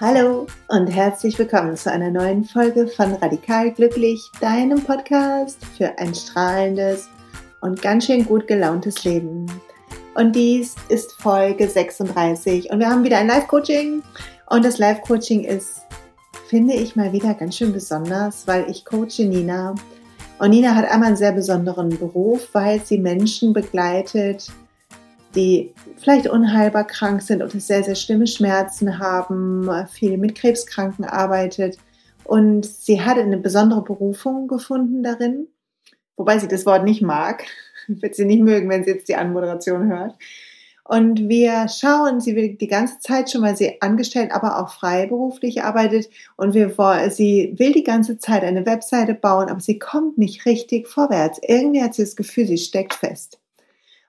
Hallo und herzlich willkommen zu einer neuen Folge von Radikal Glücklich, deinem Podcast für ein strahlendes und ganz schön gut gelauntes Leben. Und dies ist Folge 36 und wir haben wieder ein Live-Coaching und das Live-Coaching ist, finde ich mal wieder ganz schön besonders, weil ich coache Nina und Nina hat einmal einen sehr besonderen Beruf, weil sie Menschen begleitet, die vielleicht unheilbar krank sind oder sehr, sehr schlimme Schmerzen haben, viel mit Krebskranken arbeitet. Und sie hatte eine besondere Berufung gefunden darin, wobei sie das Wort nicht mag, wird sie nicht mögen, wenn sie jetzt die Anmoderation hört. Und wir schauen, sie will die ganze Zeit schon, weil sie angestellt, aber auch freiberuflich arbeitet. Und wir, sie will die ganze Zeit eine Webseite bauen, aber sie kommt nicht richtig vorwärts. Irgendwie hat sie das Gefühl, sie steckt fest.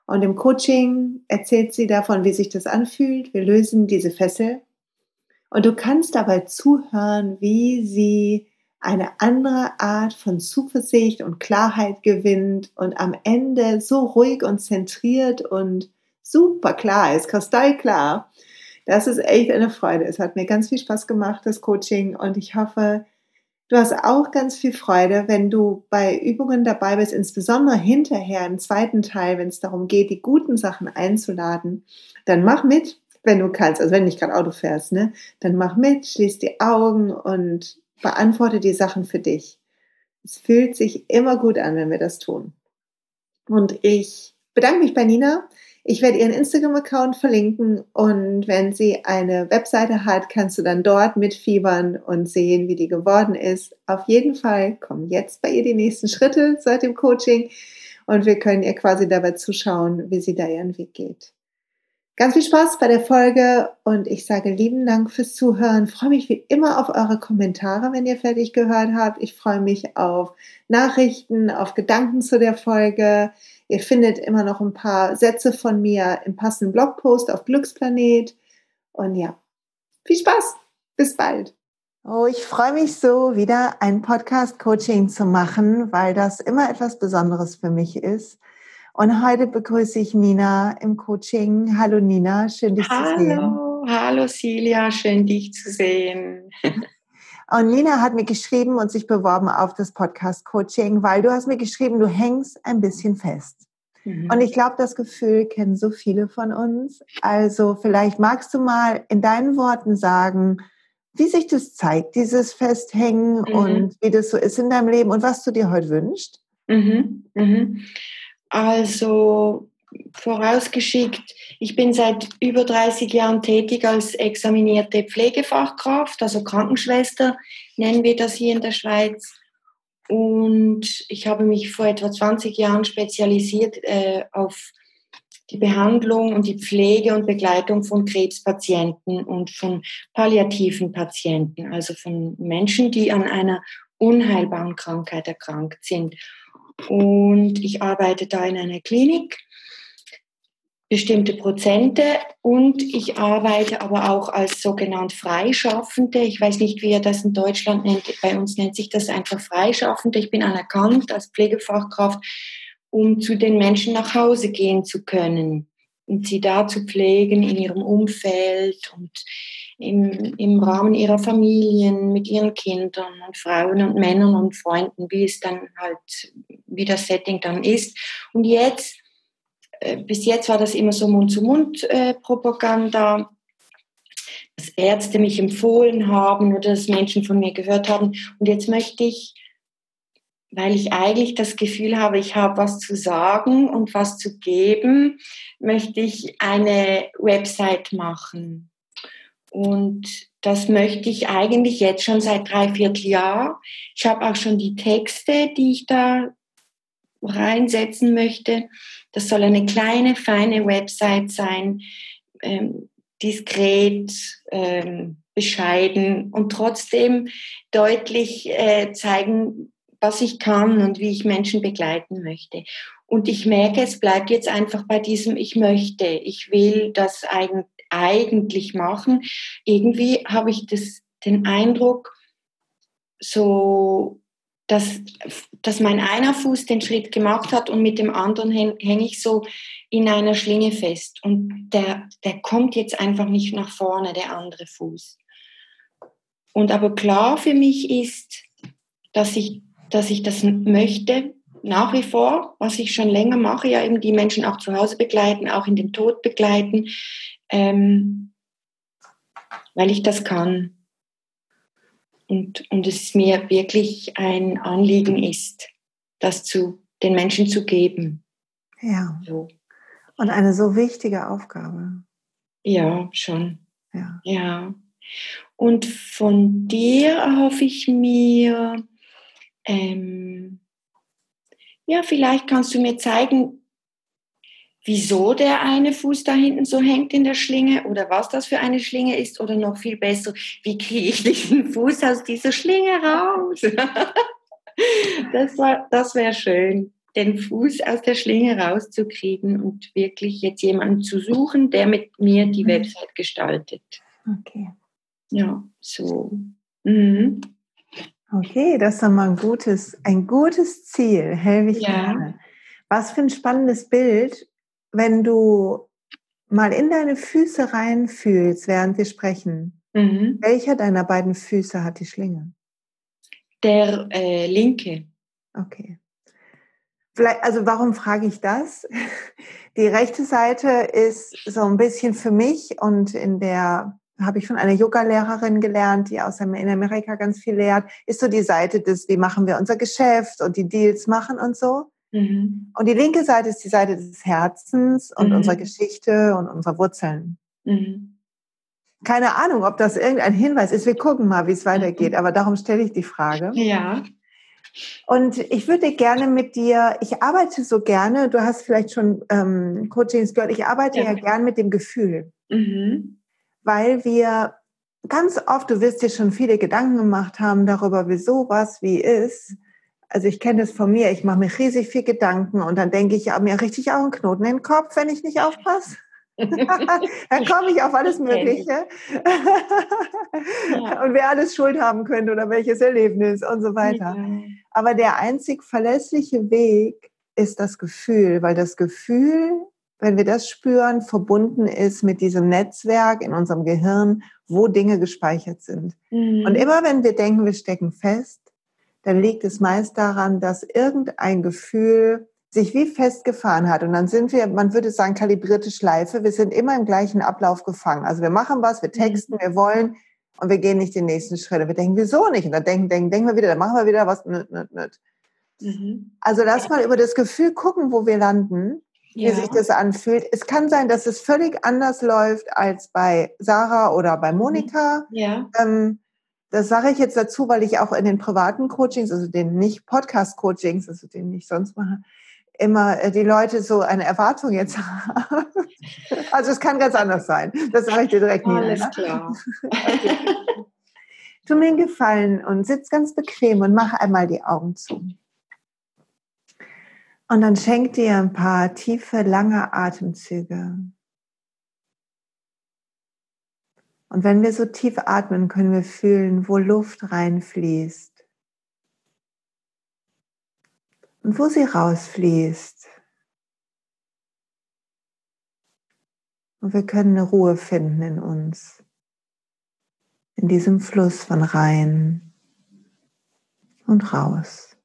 Und im Coaching erzählt sie davon, wie sich das anfühlt. Wir lösen diese Fessel. Und du kannst dabei zuhören, wie sie eine andere Art von Zuversicht und Klarheit gewinnt und am Ende so ruhig und zentriert und super klar ist, kristallklar. Das ist echt eine Freude. Es hat mir ganz viel Spaß gemacht, das Coaching, und ich hoffe, Du hast auch ganz viel Freude, wenn du bei Übungen dabei bist, insbesondere hinterher im zweiten Teil, wenn es darum geht, die guten Sachen einzuladen. Dann mach mit, wenn du kannst. Also wenn du nicht gerade Auto fährst, ne? Dann mach mit, schließ die Augen und beantworte die Sachen für dich. Es fühlt sich immer gut an, wenn wir das tun. Und ich bedanke mich bei Nina ich werde ihren Instagram-Account verlinken und wenn sie eine Webseite hat, kannst du dann dort mitfiebern und sehen, wie die geworden ist. Auf jeden Fall kommen jetzt bei ihr die nächsten Schritte seit dem Coaching und wir können ihr quasi dabei zuschauen, wie sie da ihren Weg geht. Ganz viel Spaß bei der Folge und ich sage lieben Dank fürs Zuhören. Ich freue mich wie immer auf eure Kommentare, wenn ihr fertig gehört habt. Ich freue mich auf Nachrichten, auf Gedanken zu der Folge. Ihr findet immer noch ein paar Sätze von mir im passenden Blogpost auf Glücksplanet. Und ja, viel Spaß. Bis bald. Oh, ich freue mich so, wieder ein Podcast-Coaching zu machen, weil das immer etwas Besonderes für mich ist. Und heute begrüße ich Nina im Coaching. Hallo Nina, schön dich hallo, zu sehen. Hallo, hallo Silja, schön dich zu sehen. Und Nina hat mir geschrieben und sich beworben auf das Podcast-Coaching, weil du hast mir geschrieben, du hängst ein bisschen fest. Mhm. Und ich glaube, das Gefühl kennen so viele von uns. Also vielleicht magst du mal in deinen Worten sagen, wie sich das zeigt, dieses Festhängen mhm. und wie das so ist in deinem Leben und was du dir heute wünschst. Mhm. mhm. Also vorausgeschickt, ich bin seit über 30 Jahren tätig als examinierte Pflegefachkraft, also Krankenschwester nennen wir das hier in der Schweiz. Und ich habe mich vor etwa 20 Jahren spezialisiert äh, auf die Behandlung und die Pflege und Begleitung von Krebspatienten und von palliativen Patienten, also von Menschen, die an einer unheilbaren Krankheit erkrankt sind. Und ich arbeite da in einer Klinik bestimmte Prozente und ich arbeite aber auch als sogenannt Freischaffende. Ich weiß nicht, wie ihr das in Deutschland nennt. Bei uns nennt sich das einfach Freischaffende. Ich bin anerkannt als Pflegefachkraft, um zu den Menschen nach Hause gehen zu können und sie da zu pflegen in ihrem Umfeld und im, im Rahmen ihrer Familien, mit ihren Kindern und Frauen und Männern und Freunden, wie es dann halt, wie das Setting dann ist. Und jetzt bis jetzt war das immer so Mund-zu-Mund-Propaganda, dass Ärzte mich empfohlen haben oder dass Menschen von mir gehört haben. Und jetzt möchte ich, weil ich eigentlich das Gefühl habe, ich habe was zu sagen und was zu geben, möchte ich eine Website machen. Und das möchte ich eigentlich jetzt schon seit drei Vierteljahr. Ich habe auch schon die Texte, die ich da reinsetzen möchte. Das soll eine kleine, feine Website sein, ähm, diskret, ähm, bescheiden und trotzdem deutlich äh, zeigen, was ich kann und wie ich Menschen begleiten möchte. Und ich merke, es bleibt jetzt einfach bei diesem Ich möchte, ich will das eigentlich machen. Irgendwie habe ich das, den Eindruck, so dass, dass mein einer Fuß den Schritt gemacht hat und mit dem anderen hänge ich so in einer Schlinge fest. Und der, der kommt jetzt einfach nicht nach vorne, der andere Fuß. Und aber klar für mich ist, dass ich, dass ich das möchte, nach wie vor, was ich schon länger mache, ja eben die Menschen auch zu Hause begleiten, auch in den Tod begleiten, ähm, weil ich das kann. Und, und es mir wirklich ein Anliegen ist, das zu den Menschen zu geben. Ja. So. Und eine so wichtige Aufgabe. Ja, schon. Ja. ja. Und von dir erhoffe ich mir, ähm, ja, vielleicht kannst du mir zeigen, wieso der eine Fuß da hinten so hängt in der Schlinge oder was das für eine Schlinge ist oder noch viel besser, wie kriege ich diesen Fuß aus dieser Schlinge raus? das das wäre schön, den Fuß aus der Schlinge rauszukriegen und wirklich jetzt jemanden zu suchen, der mit mir die mhm. Website gestaltet. Okay. Ja, so. Mhm. Okay, das ist doch mal ein gutes, ein gutes Ziel. Helwig ja. gerne. Was für ein spannendes Bild, wenn du mal in deine Füße reinfühlst, während wir sprechen. Mhm. Welcher deiner beiden Füße hat die Schlinge? Der äh, linke. Okay. Vielleicht, also warum frage ich das? Die rechte Seite ist so ein bisschen für mich und in der habe ich von einer Yoga-Lehrerin gelernt, die aus in Amerika ganz viel lehrt, ist so die Seite des, wie machen wir unser Geschäft und die Deals machen und so. Mhm. Und die linke Seite ist die Seite des Herzens und mhm. unserer Geschichte und unserer Wurzeln. Mhm. Keine Ahnung, ob das irgendein Hinweis ist. Wir gucken mal, wie es weitergeht. Mhm. Aber darum stelle ich die Frage. Ja. Und ich würde gerne mit dir, ich arbeite so gerne, du hast vielleicht schon ähm, Coachings gehört, ich arbeite ja, ja gern mit dem Gefühl. Mhm weil wir ganz oft, du wirst dir schon viele Gedanken gemacht haben darüber, wieso was wie ist. Also ich kenne das von mir, ich mache mir riesig viel Gedanken und dann denke ich ja, mir richtig auch einen Knoten in den Kopf, wenn ich nicht aufpasse. dann komme ich auf alles Mögliche. und wer alles Schuld haben könnte oder welches Erlebnis und so weiter. Aber der einzig verlässliche Weg ist das Gefühl, weil das Gefühl wenn wir das spüren, verbunden ist mit diesem Netzwerk in unserem Gehirn, wo Dinge gespeichert sind. Mhm. Und immer wenn wir denken, wir stecken fest, dann liegt es meist daran, dass irgendein Gefühl sich wie festgefahren hat. Und dann sind wir, man würde sagen, kalibrierte Schleife. Wir sind immer im gleichen Ablauf gefangen. Also wir machen was, wir texten, mhm. wir wollen und wir gehen nicht den nächsten Schritt. Und wir denken, wieso nicht? Und dann denken, denken, denken wir wieder, dann machen wir wieder was. Nöt, nöt, nöt. Mhm. Also lass mal über das Gefühl gucken, wo wir landen wie ja. sich das anfühlt. Es kann sein, dass es völlig anders läuft als bei Sarah oder bei. Monika. Ja. Ähm, das sage ich jetzt dazu, weil ich auch in den privaten Coachings, also den nicht Podcast-Coachings, also den ich sonst mache, immer äh, die Leute so eine Erwartung jetzt haben. Also es kann ganz anders sein. Das sage ich dir direkt nie. Alles ne? klar. Okay. Tu mir einen Gefallen und sitz ganz bequem und mach einmal die Augen zu. Und dann schenk dir ein paar tiefe, lange Atemzüge. Und wenn wir so tief atmen, können wir fühlen, wo Luft reinfließt und wo sie rausfließt. Und wir können eine Ruhe finden in uns, in diesem Fluss von rein und raus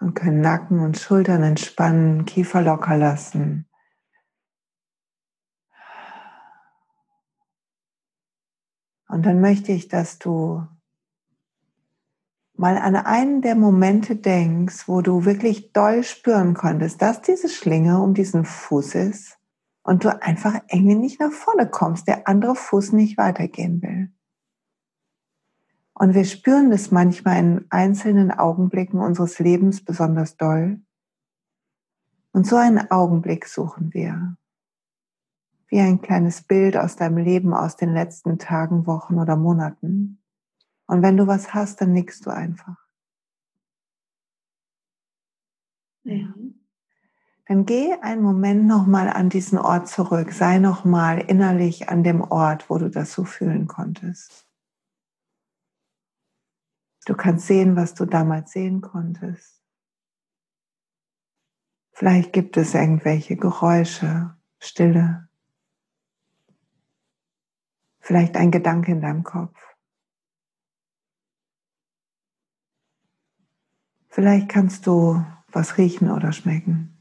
und können Nacken und Schultern entspannen, Kiefer locker lassen. Und dann möchte ich, dass du mal an einen der Momente denkst, wo du wirklich doll spüren konntest, dass diese Schlinge um diesen Fuß ist und du einfach irgendwie nicht nach vorne kommst, der andere Fuß nicht weitergehen will. Und wir spüren das manchmal in einzelnen Augenblicken unseres Lebens besonders doll. Und so einen Augenblick suchen wir. Wie ein kleines Bild aus deinem Leben aus den letzten Tagen, Wochen oder Monaten. Und wenn du was hast, dann nickst du einfach. Ja. Dann geh einen Moment nochmal an diesen Ort zurück. Sei nochmal innerlich an dem Ort, wo du das so fühlen konntest. Du kannst sehen, was du damals sehen konntest. Vielleicht gibt es irgendwelche Geräusche, Stille. Vielleicht ein Gedanke in deinem Kopf. Vielleicht kannst du was riechen oder schmecken.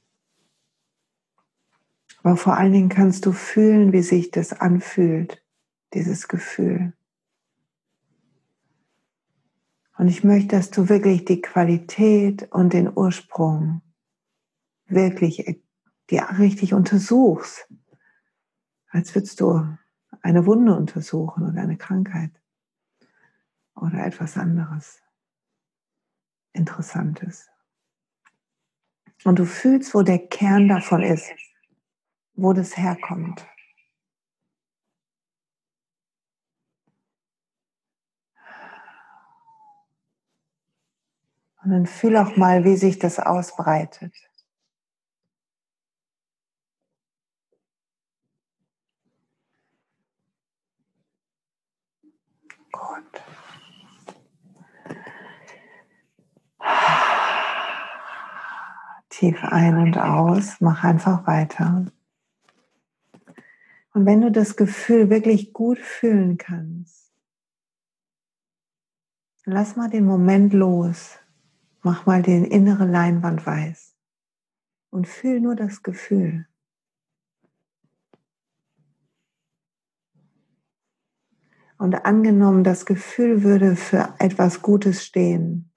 Aber vor allen Dingen kannst du fühlen, wie sich das anfühlt, dieses Gefühl. Und ich möchte, dass du wirklich die Qualität und den Ursprung wirklich die richtig untersuchst, als würdest du eine Wunde untersuchen oder eine Krankheit oder etwas anderes Interessantes. Und du fühlst, wo der Kern davon ist, wo das herkommt. Und dann fühl auch mal, wie sich das ausbreitet. Gut. Tief ein und aus, mach einfach weiter. Und wenn du das Gefühl wirklich gut fühlen kannst, lass mal den Moment los. Mach mal den innere Leinwand weiß und fühl nur das Gefühl. Und angenommen, das Gefühl würde für etwas Gutes stehen,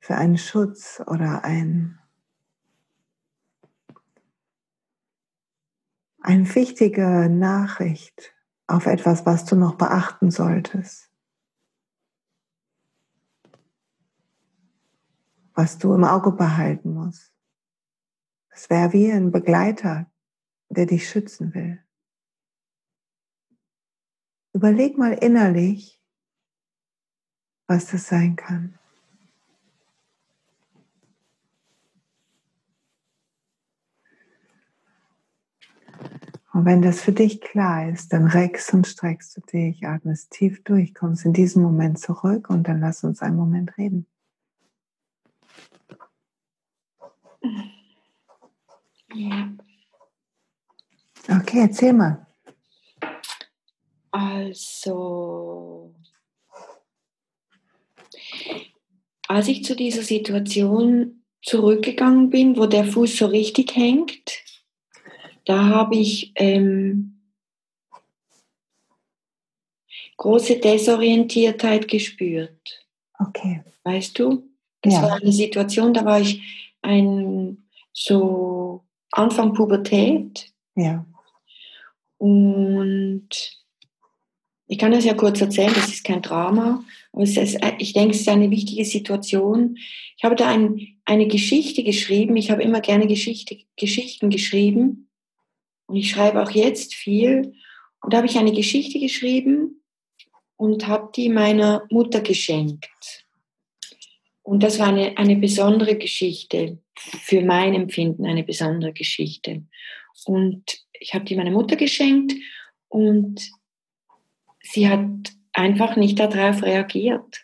für einen Schutz oder ein, eine wichtige Nachricht auf etwas, was du noch beachten solltest. was du im Auge behalten musst. Es wäre wie ein Begleiter, der dich schützen will. Überleg mal innerlich, was das sein kann. Und wenn das für dich klar ist, dann reckst und streckst du dich, atmest tief durch, kommst in diesen Moment zurück und dann lass uns einen Moment reden. Okay, erzähl mal. Also, als ich zu dieser Situation zurückgegangen bin, wo der Fuß so richtig hängt, da habe ich ähm, große Desorientiertheit gespürt. Okay. Weißt du? Das ja. war eine Situation, da war ich ein so Anfang Pubertät. Ja. Und ich kann das ja kurz erzählen, das ist kein Drama, aber ist, ich denke, es ist eine wichtige Situation. Ich habe da ein, eine Geschichte geschrieben, ich habe immer gerne Geschichte, Geschichten geschrieben und ich schreibe auch jetzt viel. Und da habe ich eine Geschichte geschrieben und habe die meiner Mutter geschenkt. Und das war eine, eine besondere Geschichte, für mein Empfinden eine besondere Geschichte. Und ich habe die meiner Mutter geschenkt und sie hat einfach nicht darauf reagiert.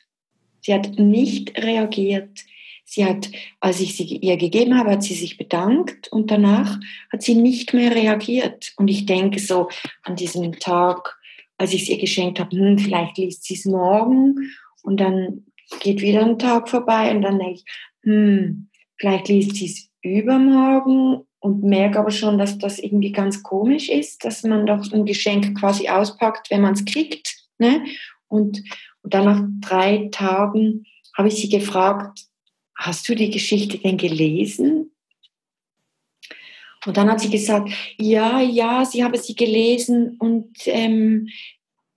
Sie hat nicht reagiert. Sie hat, als ich sie ihr gegeben habe, hat sie sich bedankt und danach hat sie nicht mehr reagiert. Und ich denke so an diesem Tag, als ich es ihr geschenkt habe, hm, vielleicht liest sie es morgen und dann geht wieder ein Tag vorbei und dann denke ich, hm, vielleicht liest sie es übermorgen und merke aber schon, dass das irgendwie ganz komisch ist, dass man doch ein Geschenk quasi auspackt, wenn man es kriegt. Ne? Und, und dann nach drei Tagen habe ich sie gefragt, hast du die Geschichte denn gelesen? Und dann hat sie gesagt, ja, ja, sie habe sie gelesen und ähm,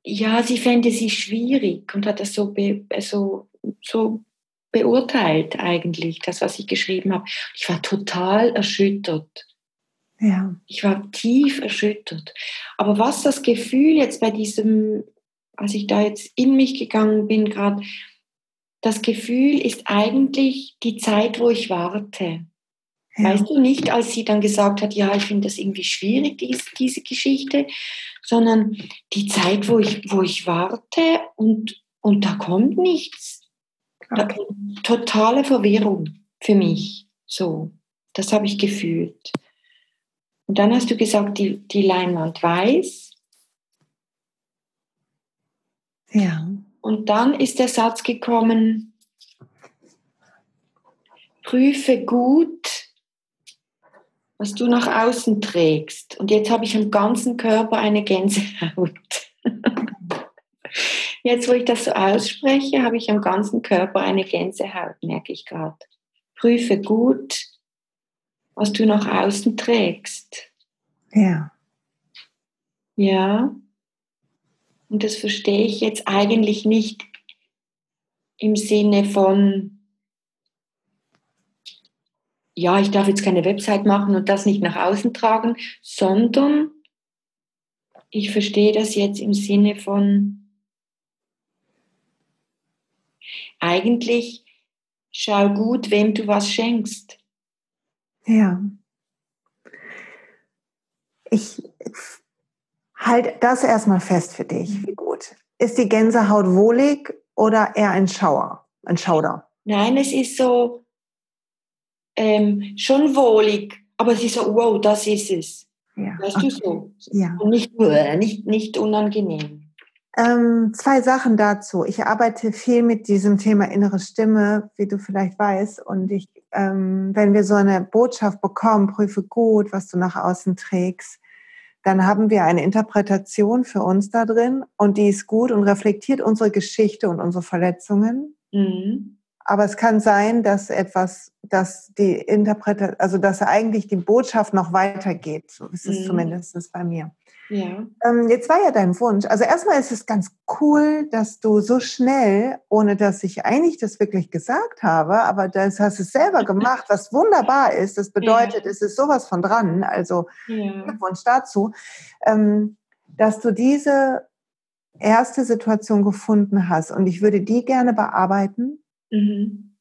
ja, sie fände sie schwierig und hat das so, be, so so beurteilt eigentlich, das, was ich geschrieben habe. Ich war total erschüttert. Ja. Ich war tief erschüttert. Aber was das Gefühl jetzt bei diesem, als ich da jetzt in mich gegangen bin, gerade, das Gefühl ist eigentlich die Zeit, wo ich warte. Ja. Weißt du nicht, als sie dann gesagt hat, ja, ich finde das irgendwie schwierig, diese, diese Geschichte, sondern die Zeit, wo ich, wo ich warte und, und da kommt nichts. Okay. Totale Verwirrung für mich. So, das habe ich gefühlt. Und dann hast du gesagt, die, die Leinwand weiß. Ja. Und dann ist der Satz gekommen, prüfe gut, was du nach außen trägst. Und jetzt habe ich am ganzen Körper eine Gänsehaut. Jetzt, wo ich das so ausspreche, habe ich am ganzen Körper eine Gänsehaut, merke ich gerade. Prüfe gut, was du nach außen trägst. Ja. Ja. Und das verstehe ich jetzt eigentlich nicht im Sinne von, ja, ich darf jetzt keine Website machen und das nicht nach außen tragen, sondern ich verstehe das jetzt im Sinne von, eigentlich schau gut, wem du was schenkst. Ja. Ich halte das erstmal fest für dich. Wie gut. Ist die Gänsehaut wohlig oder eher ein Schauer, ein Schauder? Nein, es ist so ähm, schon wohlig, aber es ist so, wow, das ist es. Ja. Weißt okay. du so? Ja. Und nicht, nicht, nicht unangenehm. Ähm, zwei Sachen dazu. Ich arbeite viel mit diesem Thema innere Stimme, wie du vielleicht weißt. Und ich, ähm, wenn wir so eine Botschaft bekommen, prüfe gut, was du nach außen trägst, dann haben wir eine Interpretation für uns da drin und die ist gut und reflektiert unsere Geschichte und unsere Verletzungen. Mhm. Aber es kann sein, dass etwas, dass die Interpretation, also dass eigentlich die Botschaft noch weitergeht. So ist es mhm. zumindest bei mir. Ja. Ähm, jetzt war ja dein Wunsch. Also erstmal ist es ganz cool, dass du so schnell, ohne dass ich eigentlich das wirklich gesagt habe, aber das hast du selber gemacht, was wunderbar ist. Das bedeutet, ja. es ist sowas von dran. Also ja. Glückwunsch dazu, ähm, dass du diese erste Situation gefunden hast. Und ich würde die gerne bearbeiten, mhm.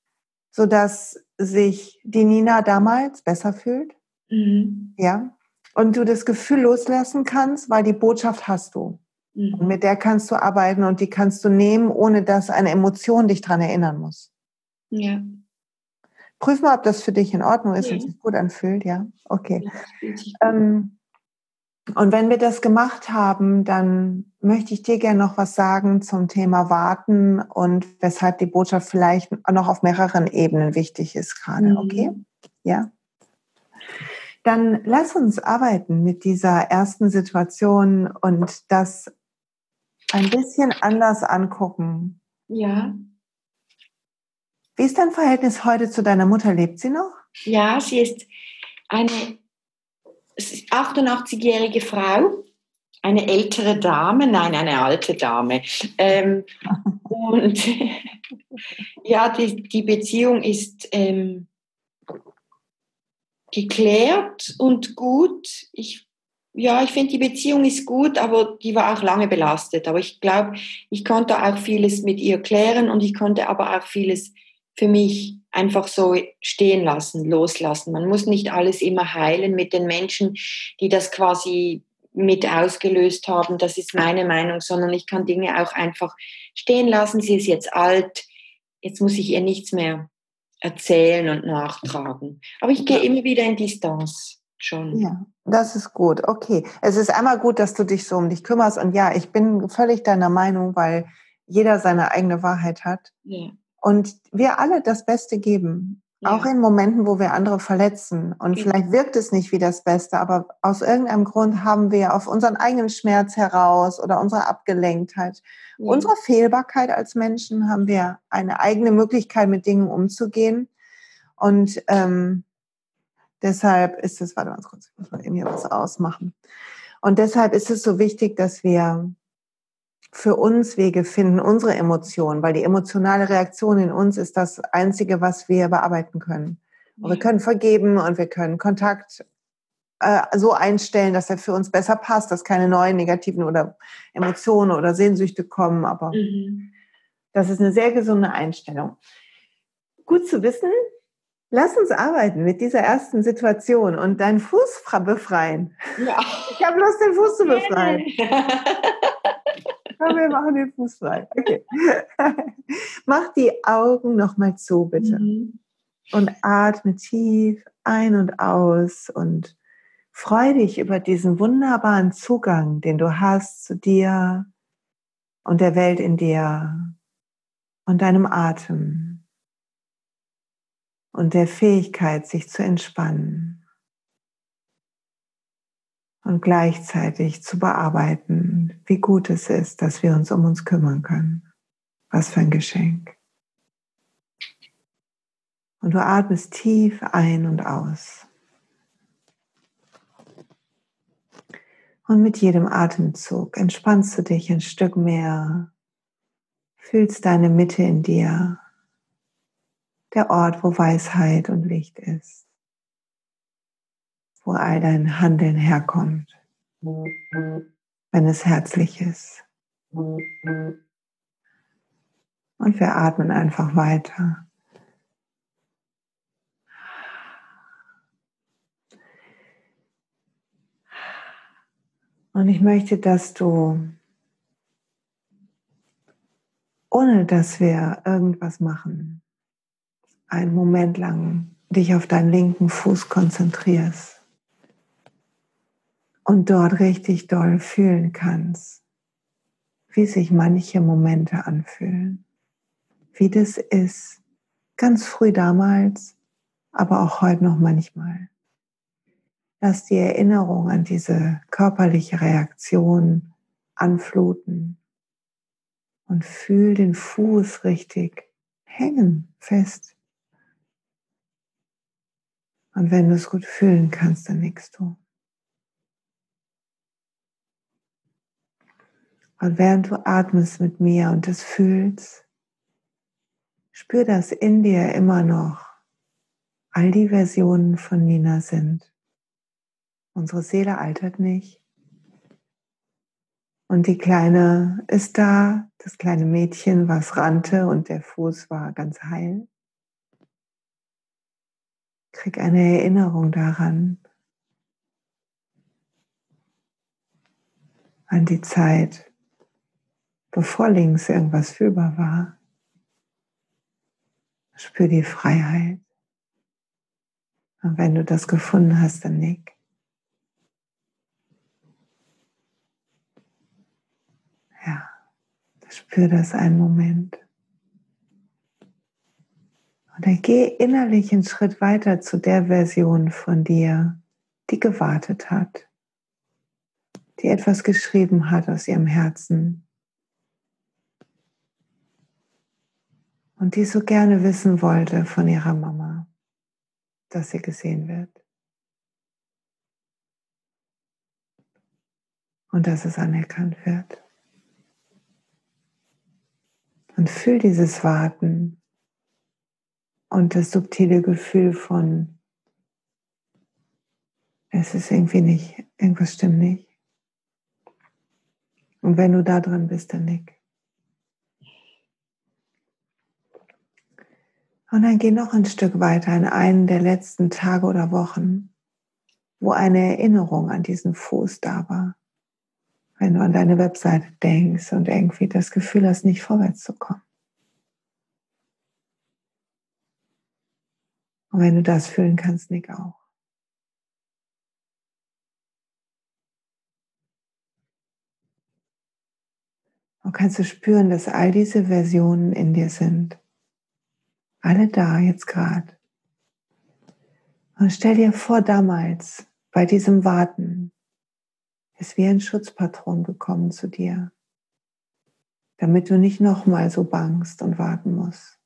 sodass sich die Nina damals besser fühlt. Mhm. Ja und du das Gefühl loslassen kannst, weil die Botschaft hast du. Mhm. Und mit der kannst du arbeiten und die kannst du nehmen, ohne dass eine Emotion dich daran erinnern muss. Ja. Prüf mal, ob das für dich in Ordnung ist ja. und sich gut anfühlt, ja? Okay. Ja, ähm, und wenn wir das gemacht haben, dann möchte ich dir gerne noch was sagen zum Thema Warten und weshalb die Botschaft vielleicht noch auf mehreren Ebenen wichtig ist gerade, mhm. okay? Ja. Dann lass uns arbeiten mit dieser ersten Situation und das ein bisschen anders angucken. Ja. Wie ist dein Verhältnis heute zu deiner Mutter? Lebt sie noch? Ja, sie ist eine 88-jährige Frau, eine ältere Dame, nein, eine alte Dame. Ähm, und ja, die, die Beziehung ist ähm, geklärt und gut. Ich, ja, ich finde, die Beziehung ist gut, aber die war auch lange belastet. Aber ich glaube, ich konnte auch vieles mit ihr klären und ich konnte aber auch vieles für mich einfach so stehen lassen, loslassen. Man muss nicht alles immer heilen mit den Menschen, die das quasi mit ausgelöst haben. Das ist meine Meinung, sondern ich kann Dinge auch einfach stehen lassen. Sie ist jetzt alt. Jetzt muss ich ihr nichts mehr erzählen und nachtragen. Aber ich gehe immer wieder in Distanz schon. Ja, das ist gut. Okay. Es ist einmal gut, dass du dich so um dich kümmerst. Und ja, ich bin völlig deiner Meinung, weil jeder seine eigene Wahrheit hat. Ja. Und wir alle das Beste geben. Ja. Auch in Momenten, wo wir andere verletzen. Und ja. vielleicht wirkt es nicht wie das Beste, aber aus irgendeinem Grund haben wir auf unseren eigenen Schmerz heraus oder unsere Abgelenktheit, ja. unsere Fehlbarkeit als Menschen, haben wir eine eigene Möglichkeit, mit Dingen umzugehen. Und ähm, deshalb ist es, warte mal kurz, ich muss mal eben hier was ausmachen. Und deshalb ist es so wichtig, dass wir für uns Wege finden, unsere Emotionen, weil die emotionale Reaktion in uns ist das Einzige, was wir bearbeiten können. Und wir können vergeben und wir können Kontakt äh, so einstellen, dass er für uns besser passt, dass keine neuen negativen oder Emotionen oder Sehnsüchte kommen. Aber mhm. das ist eine sehr gesunde Einstellung. Gut zu wissen. Lass uns arbeiten mit dieser ersten Situation und deinen Fuß befreien. Ja. Ich habe Lust, den Fuß zu befreien. wir machen den Fuß frei. Okay. Mach die Augen nochmal zu, bitte. Mhm. Und atme tief ein und aus und freu dich über diesen wunderbaren Zugang, den du hast zu dir, und der Welt in dir und deinem Atem und der Fähigkeit, sich zu entspannen und gleichzeitig zu bearbeiten, wie gut es ist, dass wir uns um uns kümmern können. Was für ein Geschenk. Und du atmest tief ein und aus. Und mit jedem Atemzug entspannst du dich ein Stück mehr, fühlst deine Mitte in dir, der Ort, wo Weisheit und Licht ist, wo all dein Handeln herkommt, wenn es herzlich ist. Und wir atmen einfach weiter. Und ich möchte, dass du, ohne dass wir irgendwas machen, einen Moment lang dich auf deinen linken Fuß konzentrierst und dort richtig doll fühlen kannst, wie sich manche Momente anfühlen, wie das ist, ganz früh damals, aber auch heute noch manchmal. Lass die Erinnerung an diese körperliche Reaktion anfluten und fühl den Fuß richtig hängen fest. Und wenn du es gut fühlen kannst, dann nickst du. Und während du atmest mit mir und es fühlst, spür, dass in dir immer noch all die Versionen von Nina sind. Unsere Seele altert nicht. Und die Kleine ist da, das kleine Mädchen, was rannte und der Fuß war ganz heil. Krieg eine Erinnerung daran, an die Zeit, bevor links irgendwas fühlbar war. Spür die Freiheit. Und wenn du das gefunden hast, dann nick. Ja, spür das einen Moment. Und dann geh innerlich einen Schritt weiter zu der Version von dir, die gewartet hat, die etwas geschrieben hat aus ihrem Herzen und die so gerne wissen wollte von ihrer Mama, dass sie gesehen wird. Und dass es anerkannt wird. Und fühl dieses Warten und das subtile Gefühl von, es ist irgendwie nicht, irgendwas stimmt nicht. Und wenn du da drin bist, dann nick. Und dann geh noch ein Stück weiter in einen der letzten Tage oder Wochen, wo eine Erinnerung an diesen Fuß da war wenn du an deine Webseite denkst und irgendwie das Gefühl hast, nicht vorwärts zu kommen. Und wenn du das fühlen kannst, nick auch. Und kannst du spüren, dass all diese Versionen in dir sind. Alle da jetzt gerade. Und stell dir vor, damals, bei diesem Warten, ist wie ein Schutzpatron gekommen zu dir, damit du nicht nochmal so bangst und warten musst.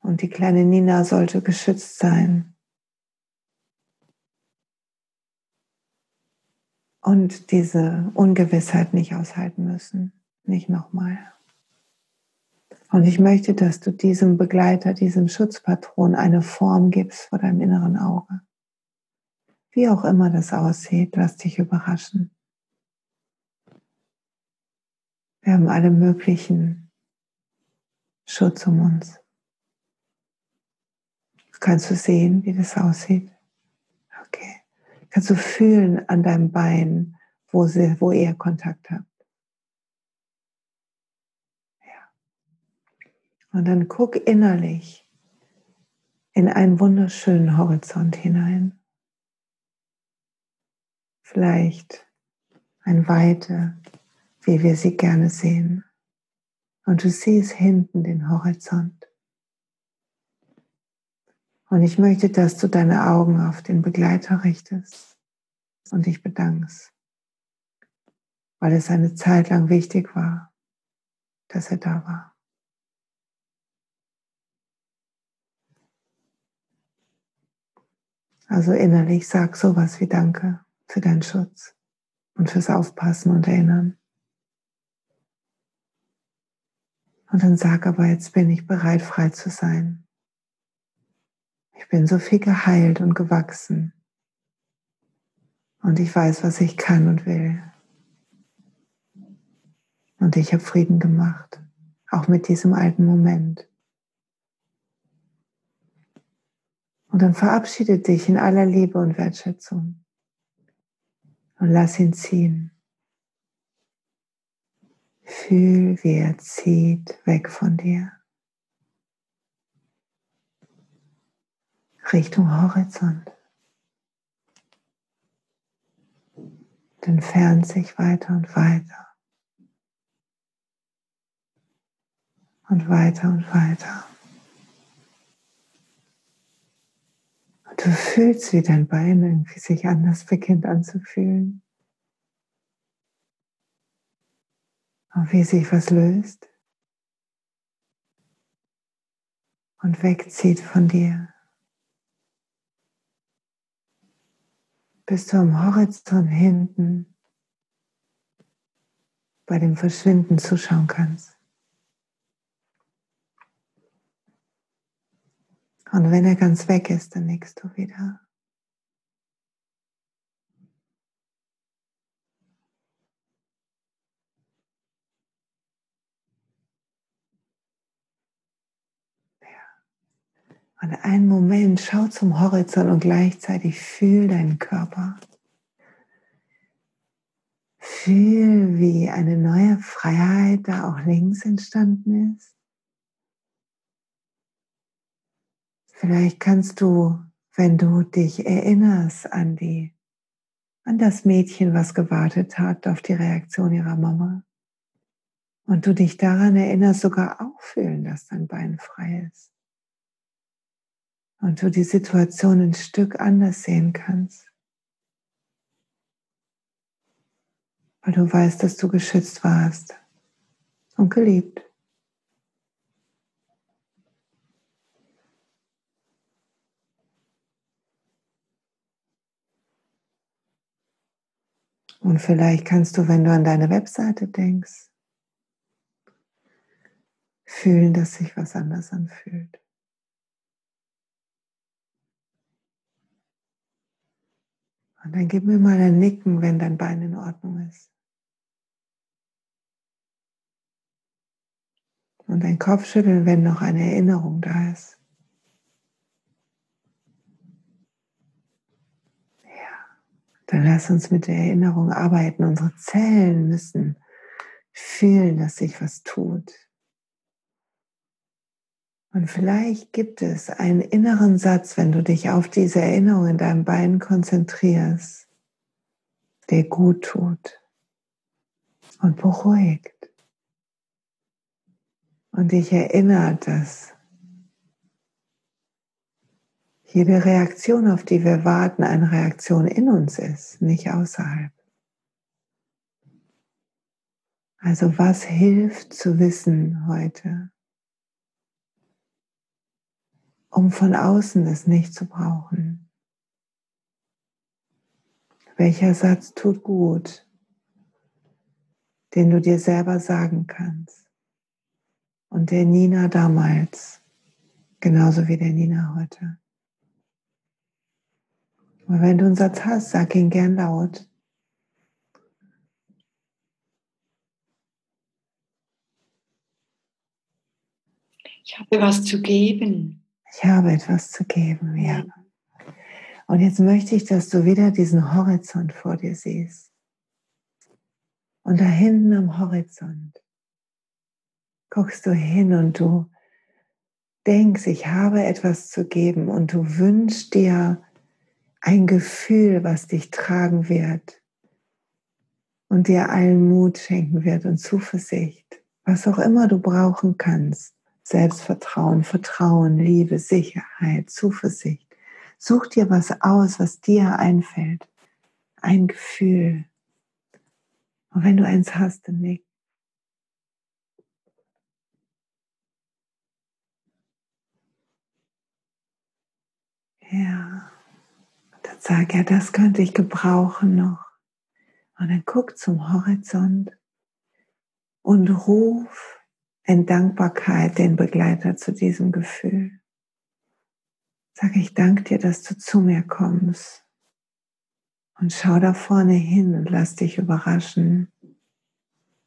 Und die kleine Nina sollte geschützt sein. Und diese Ungewissheit nicht aushalten müssen. Nicht nochmal. Und ich möchte, dass du diesem Begleiter, diesem Schutzpatron eine Form gibst vor deinem inneren Auge. Wie auch immer das aussieht, lass dich überraschen. Wir haben alle möglichen Schutz um uns. Kannst du sehen, wie das aussieht? Okay. Kannst du fühlen an deinem Bein, wo, sie, wo ihr Kontakt habt? Ja. Und dann guck innerlich in einen wunderschönen Horizont hinein vielleicht eine weite, wie wir sie gerne sehen. Und du siehst hinten den Horizont. Und ich möchte, dass du deine Augen auf den Begleiter richtest und dich bedankst, weil es eine Zeit lang wichtig war, dass er da war. Also innerlich sag sowas wie Danke für deinen Schutz und fürs Aufpassen und Erinnern. Und dann sag aber, jetzt bin ich bereit, frei zu sein. Ich bin so viel geheilt und gewachsen. Und ich weiß, was ich kann und will. Und ich habe Frieden gemacht, auch mit diesem alten Moment. Und dann verabschiede dich in aller Liebe und Wertschätzung und lass ihn ziehen. Fühl, wie er zieht weg von dir. Richtung Horizont. Und entfernt sich weiter und weiter. Und weiter und weiter. Und du fühlst, wie dein Bein irgendwie sich anders beginnt anzufühlen. Und wie sich was löst und wegzieht von dir. Bis du am Horizont hinten bei dem Verschwinden zuschauen kannst. Und wenn er ganz weg ist, dann nickst du wieder. Und einen Moment schau zum Horizont und gleichzeitig fühl deinen Körper. Fühl, wie eine neue Freiheit da auch links entstanden ist. Vielleicht kannst du, wenn du dich erinnerst an die, an das Mädchen, was gewartet hat auf die Reaktion ihrer Mama, und du dich daran erinnerst, sogar auch fühlen, dass dein Bein frei ist. Und du die Situation ein Stück anders sehen kannst. Weil du weißt, dass du geschützt warst und geliebt. Und vielleicht kannst du, wenn du an deine Webseite denkst, fühlen, dass sich was anders anfühlt. Und dann gib mir mal ein Nicken, wenn dein Bein in Ordnung ist. Und ein Kopfschütteln, wenn noch eine Erinnerung da ist. Dann lass uns mit der Erinnerung arbeiten. Unsere Zellen müssen fühlen, dass sich was tut. Und vielleicht gibt es einen inneren Satz, wenn du dich auf diese Erinnerung in deinem Bein konzentrierst, der gut tut und beruhigt und dich erinnert, dass jede Reaktion, auf die wir warten, eine Reaktion in uns ist, nicht außerhalb. Also was hilft zu wissen heute, um von außen es nicht zu brauchen? Welcher Satz tut gut, den du dir selber sagen kannst? Und der Nina damals, genauso wie der Nina heute. Und wenn du einen Satz hast, sag ihn gern laut. Ich habe was zu geben. Ich habe etwas zu geben, ja. Und jetzt möchte ich, dass du wieder diesen Horizont vor dir siehst. Und da hinten am Horizont guckst du hin und du denkst, ich habe etwas zu geben und du wünschst dir ein Gefühl, was dich tragen wird und dir allen Mut schenken wird und Zuversicht, was auch immer du brauchen kannst. Selbstvertrauen, Vertrauen, Liebe, Sicherheit, Zuversicht. Such dir was aus, was dir einfällt. Ein Gefühl. Und wenn du eins hast, dann nick. Ja. Sag, ja, das könnte ich gebrauchen noch. Und dann guck zum Horizont und ruf in Dankbarkeit den Begleiter zu diesem Gefühl. Sag, ich danke dir, dass du zu mir kommst. Und schau da vorne hin und lass dich überraschen,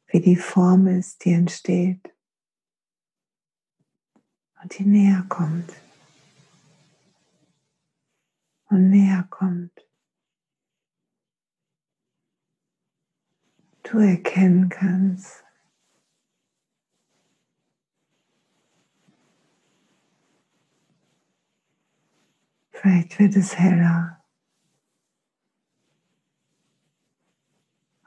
wie die Form ist, die entsteht und die näher kommt und näher kommt. Du erkennen kannst, Vielleicht wird es heller.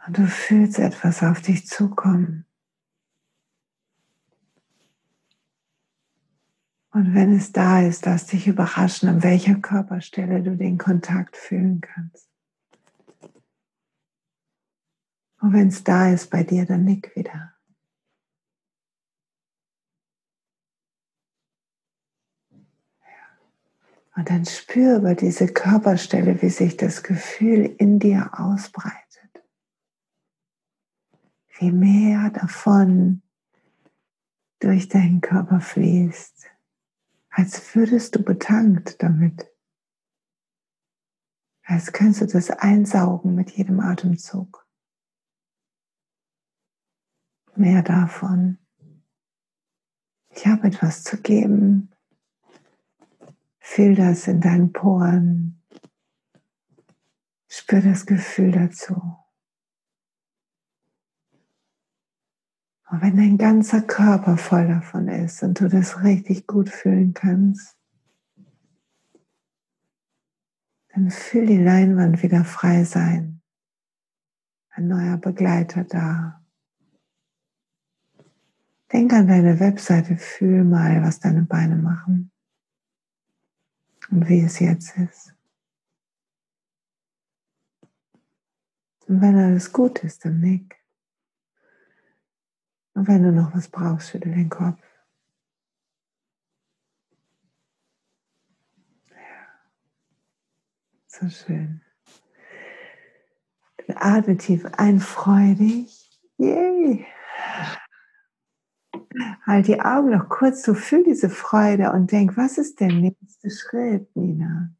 Und du fühlst etwas auf dich zukommen. Und wenn es da ist, lass dich überraschen, an welcher Körperstelle du den Kontakt fühlen kannst. Und wenn es da ist bei dir, dann nick wieder. Und dann spür über diese Körperstelle, wie sich das Gefühl in dir ausbreitet. Wie mehr davon durch deinen Körper fließt, als würdest du betankt damit. Als könntest du das einsaugen mit jedem Atemzug. Mehr davon. Ich habe etwas zu geben. Fühl das in deinen Poren. Spür das Gefühl dazu. Und wenn dein ganzer Körper voll davon ist und du das richtig gut fühlen kannst, dann fühl die Leinwand wieder frei sein. Ein neuer Begleiter da. Denk an deine Webseite, fühl mal, was deine Beine machen und wie es jetzt ist. Und wenn alles gut ist, dann nick. Und wenn du noch was brauchst, schüttel den Kopf. Ja. So schön. Dann atme tief ein, freudig. Yay! Halt die Augen noch kurz so, fühl diese Freude und denk, was ist der nächste Schritt, Nina?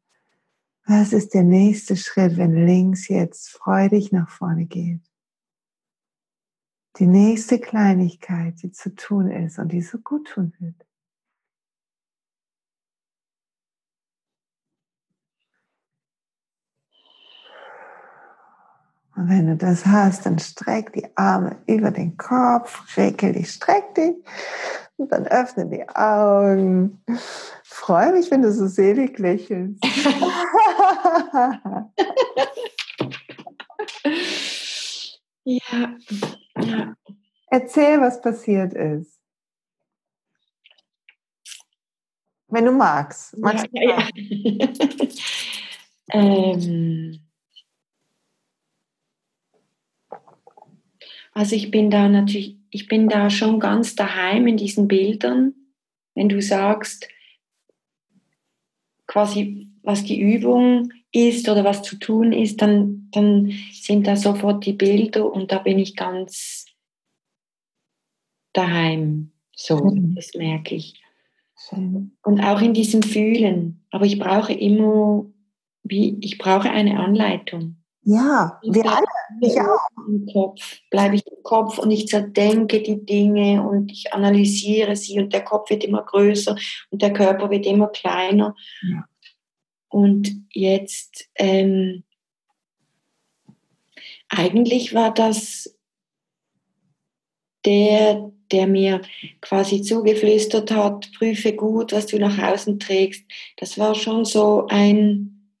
Was ist der nächste Schritt, wenn links jetzt freudig nach vorne geht? Die nächste Kleinigkeit, die zu tun ist und die so gut tun wird. Und wenn du das hast, dann streck die Arme über den Kopf, regel dich, streck dich und dann öffne die Augen. Freue mich, wenn du so selig lächelst. ja. Erzähl, was passiert ist. Wenn du magst. magst ja, ja. ähm, Also ich bin da natürlich, ich bin da schon ganz daheim in diesen Bildern. Wenn du sagst, quasi, was die Übung ist oder was zu tun ist, dann, dann sind da sofort die Bilder und da bin ich ganz daheim. So, mhm. das merke ich. Und auch in diesem Fühlen. Aber ich brauche immer, wie, ich brauche eine Anleitung. Ja, wir alle, ich auch. Im Kopf bleibe ich im Kopf und ich zerdenke die Dinge und ich analysiere sie und der Kopf wird immer größer und der Körper wird immer kleiner. Ja. Und jetzt, ähm, eigentlich war das der, der mir quasi zugeflüstert hat, prüfe gut, was du nach außen trägst. Das war schon so ein,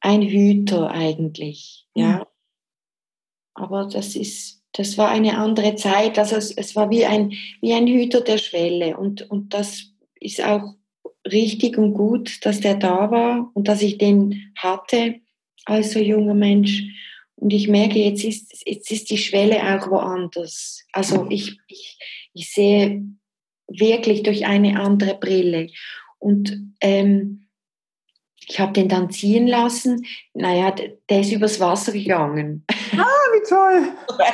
ein Hüter eigentlich, ja. aber das ist, das war eine andere Zeit. Also es, es war wie ein, wie ein Hüter der Schwelle. Und, und das ist auch richtig und gut, dass der da war und dass ich den hatte als so junger Mensch. Und ich merke, jetzt ist, jetzt ist die Schwelle auch woanders. Also ich, ich, ich sehe wirklich durch eine andere Brille. Und ähm, ich habe den dann ziehen lassen. Naja, der ist übers Wasser gegangen. Ah, wie toll!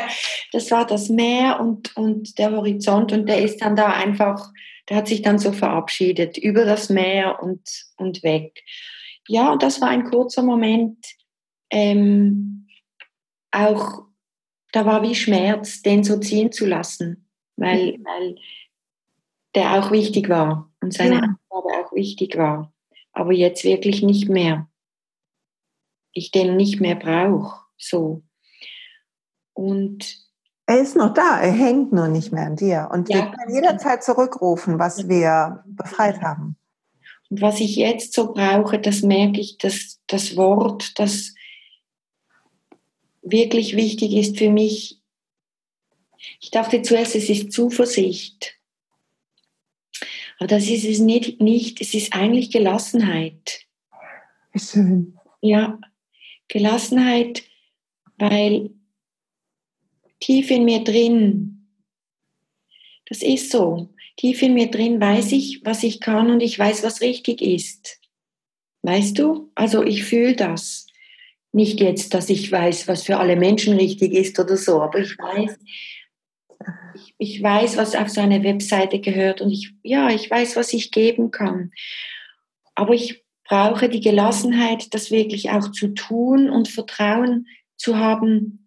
Das war das Meer und, und der Horizont und der ist dann da einfach, der hat sich dann so verabschiedet über das Meer und, und weg. Ja, und das war ein kurzer Moment. Ähm, auch, da war wie Schmerz, den so ziehen zu lassen, weil, weil der auch wichtig war und seine ja. Aufgabe auch wichtig war aber jetzt wirklich nicht mehr. Ich den nicht mehr brauche, so. Und er ist noch da, er hängt nur nicht mehr an dir. Und ja. wir können jederzeit zurückrufen, was wir befreit haben. Und was ich jetzt so brauche, das merke ich, dass das Wort, das wirklich wichtig ist für mich. Ich dachte zuerst, es ist Zuversicht. Aber das ist es nicht, nicht. Es ist eigentlich Gelassenheit. Schön. Ja, Gelassenheit, weil tief in mir drin, das ist so, tief in mir drin weiß ich, was ich kann und ich weiß, was richtig ist. Weißt du? Also ich fühle das. Nicht jetzt, dass ich weiß, was für alle Menschen richtig ist oder so, aber ich weiß, ich, ich weiß, was auf so eine Webseite gehört und ich, ja, ich weiß, was ich geben kann. Aber ich brauche die Gelassenheit, das wirklich auch zu tun und Vertrauen zu haben,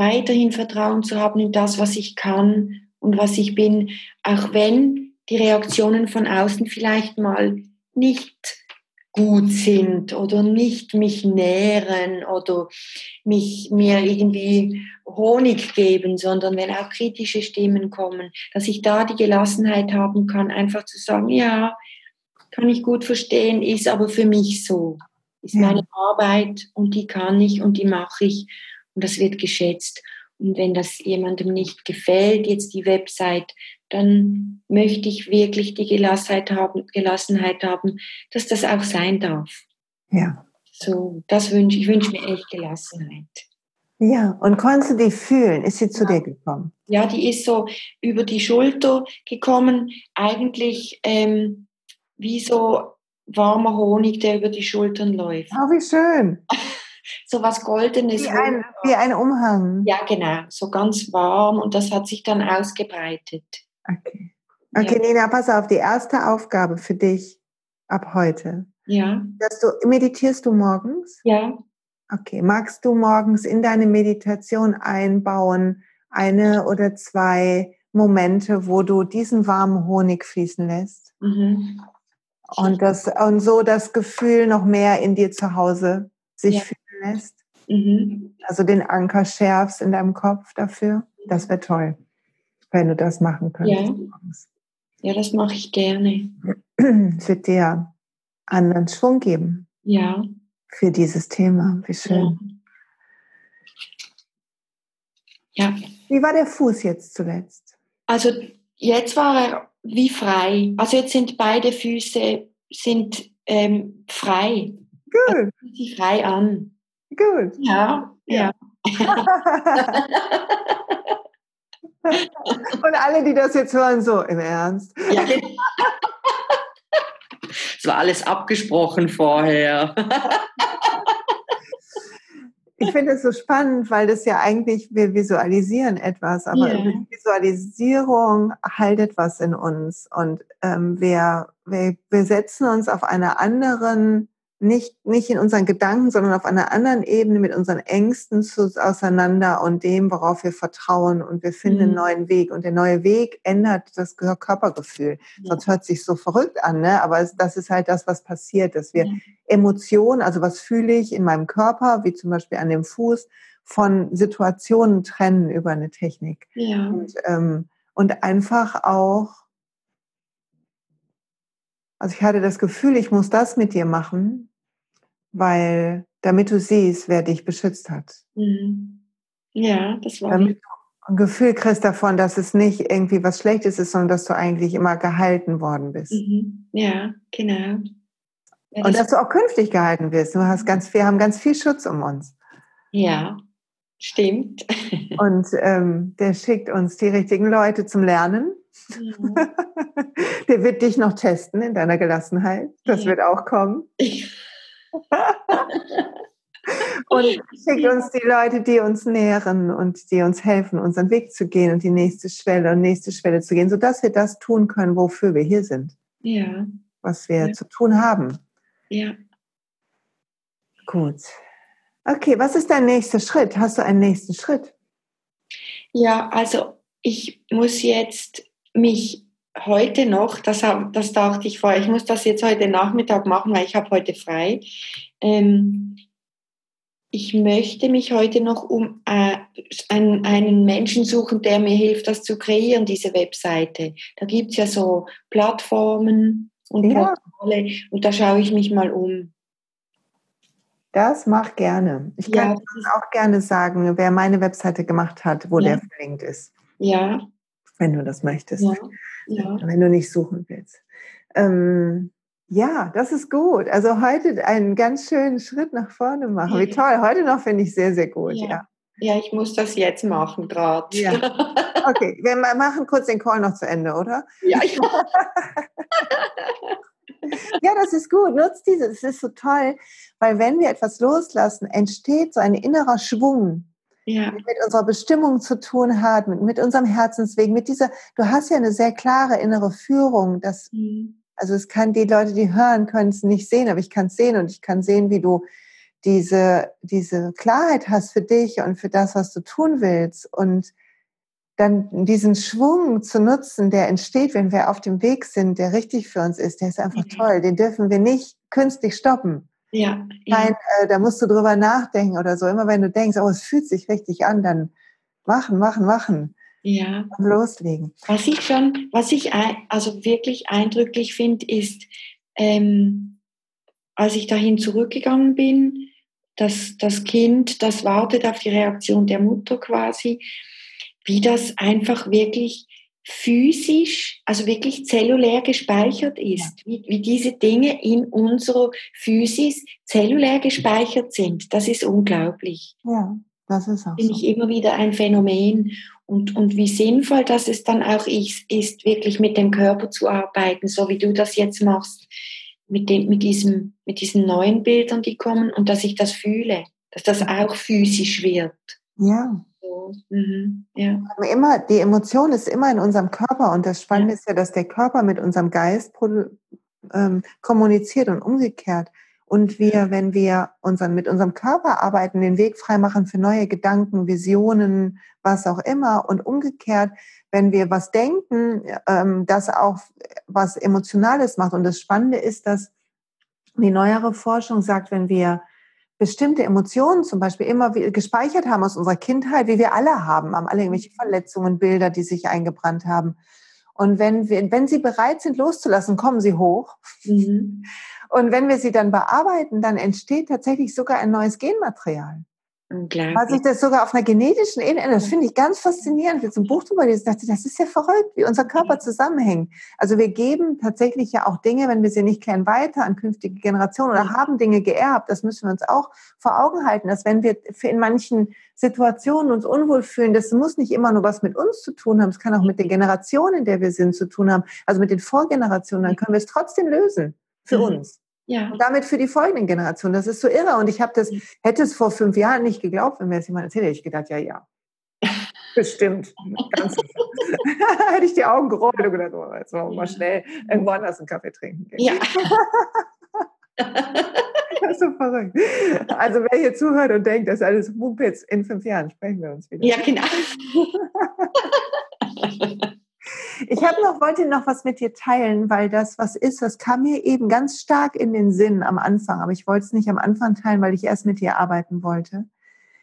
weiterhin Vertrauen zu haben in das, was ich kann und was ich bin, auch wenn die Reaktionen von außen vielleicht mal nicht gut sind oder nicht mich nähren oder mich mir irgendwie Honig geben, sondern wenn auch kritische Stimmen kommen, dass ich da die Gelassenheit haben kann, einfach zu sagen, ja, kann ich gut verstehen, ist aber für mich so, ist meine Arbeit und die kann ich und die mache ich und das wird geschätzt. Und wenn das jemandem nicht gefällt, jetzt die Website, dann möchte ich wirklich die Gelassenheit haben, Gelassenheit haben, dass das auch sein darf. Ja. So, das wünsche ich wünsche mir echt Gelassenheit. Ja, und konntest du die fühlen? Ist sie zu ja. dir gekommen? Ja, die ist so über die Schulter gekommen, eigentlich ähm, wie so warmer Honig, der über die Schultern läuft. Oh, wie schön. so was Goldenes. Wie ein, wie ein Umhang. Ja, genau, so ganz warm und das hat sich dann ausgebreitet. Okay. Okay, ja. Nina, pass auf, die erste Aufgabe für dich ab heute. Ja. Dass du, meditierst du morgens? Ja. Okay, magst du morgens in deine Meditation einbauen, eine oder zwei Momente, wo du diesen warmen Honig fließen lässt? Mhm. Und, das, und so das Gefühl noch mehr in dir zu Hause sich ja. Lässt? Mhm. Also den Anker schärfst in deinem Kopf dafür? Das wäre toll wenn du das machen könntest. Ja, ja das mache ich gerne. Es wird dir anderen Schwung geben. Ja. Für dieses Thema. Wie schön. Ja. Wie war der Fuß jetzt zuletzt? Also jetzt war er wie frei. Also jetzt sind beide Füße sind ähm, frei. Gut. Also, sie frei an. Gut. Ja, ja. Und alle, die das jetzt hören, so im Ernst. Ja. Es war alles abgesprochen vorher. Ich finde es so spannend, weil das ja eigentlich, wir visualisieren etwas, aber yeah. über die Visualisierung halt etwas in uns. Und ähm, wir, wir, wir setzen uns auf einer anderen nicht, nicht in unseren Gedanken, sondern auf einer anderen Ebene mit unseren Ängsten zu, auseinander und dem, worauf wir vertrauen und wir finden mhm. einen neuen Weg. Und der neue Weg ändert das Körpergefühl. Ja. Sonst hört sich so verrückt an, ne? aber es, das ist halt das, was passiert, dass wir ja. Emotionen, also was fühle ich in meinem Körper, wie zum Beispiel an dem Fuß, von Situationen trennen über eine Technik. Ja. Und, ähm, und einfach auch also ich hatte das Gefühl, ich muss das mit dir machen, weil damit du siehst, wer dich beschützt hat. Mhm. Ja, das war Damit du ein Gefühl kriegst davon, dass es nicht irgendwie was Schlechtes ist, sondern dass du eigentlich immer gehalten worden bist. Mhm. Ja, genau. Ja, und dass du auch künftig gehalten wirst. Du hast ganz, wir haben ganz viel Schutz um uns. Ja, stimmt. Und ähm, der schickt uns die richtigen Leute zum Lernen. Ja. der wird dich noch testen in deiner Gelassenheit. Das ja. wird auch kommen. und schickt uns die Leute, die uns nähren und die uns helfen, unseren Weg zu gehen und die nächste Schwelle und nächste Schwelle zu gehen, sodass wir das tun können, wofür wir hier sind. Ja. Was wir ja. zu tun haben. Ja. Gut. Okay, was ist dein nächster Schritt? Hast du einen nächsten Schritt? Ja, also ich muss jetzt mich heute noch, das, das dachte ich vorher, ich muss das jetzt heute Nachmittag machen, weil ich habe heute frei. Ähm, ich möchte mich heute noch um äh, einen, einen, Menschen suchen, der mir hilft, das zu kreieren, diese Webseite. Da gibt es ja so Plattformen und ja. Portale und da schaue ich mich mal um. Das mach gerne. Ich kann ja, auch gerne sagen, wer meine Webseite gemacht hat, wo ja. der verlinkt ist. Ja. Wenn du das möchtest. Ja. ja. Wenn du nicht suchen willst. Ähm, ja, das ist gut. Also heute einen ganz schönen Schritt nach vorne machen. Wie toll. Heute noch finde ich sehr, sehr gut. Ja. ja. Ja, ich muss das jetzt machen gerade. Ja. Okay, wir machen kurz den Call noch zu Ende, oder? Ja, ich Ja, das ist gut. Nutzt diese. Das ist so toll, weil wenn wir etwas loslassen, entsteht so ein innerer Schwung, ja. mit unserer Bestimmung zu tun hat, mit, mit unserem Herzensweg, mit dieser. Du hast ja eine sehr klare innere Führung. Das, mhm. Also es kann die Leute, die hören, können es nicht sehen, aber ich kann es sehen und ich kann sehen, wie du diese diese Klarheit hast für dich und für das, was du tun willst und dann diesen Schwung zu nutzen, der entsteht, wenn wir auf dem Weg sind, der richtig für uns ist, der ist einfach mhm. toll. Den dürfen wir nicht künstlich stoppen. Ja. Nein, äh, da musst du drüber nachdenken oder so. Immer wenn du denkst, oh, es fühlt sich richtig an, dann machen, machen, machen. Ja. Und loslegen. Was ich schon, was ich also wirklich eindrücklich finde, ist, ähm, als ich dahin zurückgegangen bin, dass das Kind, das wartet auf die Reaktion der Mutter quasi, wie das einfach wirklich physisch, also wirklich zellulär gespeichert ist, wie, wie diese Dinge in unserer Physis zellulär gespeichert sind. Das ist unglaublich. Ja, das ist auch. Finde so. ich immer wieder ein Phänomen. Und, und wie sinnvoll dass es dann auch ist, wirklich mit dem Körper zu arbeiten, so wie du das jetzt machst, mit, dem, mit, diesem, mit diesen neuen Bildern, die kommen und dass ich das fühle, dass das auch physisch wird. Ja, Mhm. Ja. Immer, die Emotion ist immer in unserem Körper und das Spannende ja. ist ja, dass der Körper mit unserem Geist ähm, kommuniziert und umgekehrt. Und wir, wenn wir unseren, mit unserem Körper arbeiten, den Weg freimachen für neue Gedanken, Visionen, was auch immer. Und umgekehrt, wenn wir was denken, ähm, das auch was Emotionales macht. Und das Spannende ist, dass die neuere Forschung sagt, wenn wir bestimmte Emotionen zum Beispiel immer gespeichert haben aus unserer Kindheit, wie wir alle haben, haben alle irgendwelche mhm. Verletzungen, Bilder, die sich eingebrannt haben. Und wenn, wir, wenn sie bereit sind, loszulassen, kommen sie hoch. Mhm. Und wenn wir sie dann bearbeiten, dann entsteht tatsächlich sogar ein neues Genmaterial. Was ich das sogar auf einer genetischen Ebene, das finde ich ganz faszinierend. Jetzt ein Buch drüber gelesen, dachte, das ist ja verrückt, wie unser Körper zusammenhängt. Also wir geben tatsächlich ja auch Dinge, wenn wir sie nicht kennen, weiter an künftige Generationen oder haben Dinge geerbt. Das müssen wir uns auch vor Augen halten, dass wenn wir in manchen Situationen uns unwohl fühlen, das muss nicht immer nur was mit uns zu tun haben. Es kann auch mit der Generation, in der wir sind, zu tun haben. Also mit den Vorgenerationen. Dann können wir es trotzdem lösen für mhm. uns. Ja. Und damit für die folgenden Generationen. Das ist so irre. Und ich habe das, mhm. hätte es vor fünf Jahren nicht geglaubt, wenn mir das jemand erzählt hätte. Ich gedacht, ja, ja. Bestimmt. Hätte ich die Augen gerollt und gedacht, oh, jetzt wollen wir mal schnell irgendwo anders einen Kaffee trinken. Ja. das ist so verrückt. Also wer hier zuhört und denkt, das ist alles Mumpitz, in fünf Jahren sprechen wir uns wieder. Ja, genau. Ich habe noch, wollte noch was mit dir teilen, weil das was ist, das kam mir eben ganz stark in den Sinn am Anfang. Aber ich wollte es nicht am Anfang teilen, weil ich erst mit dir arbeiten wollte.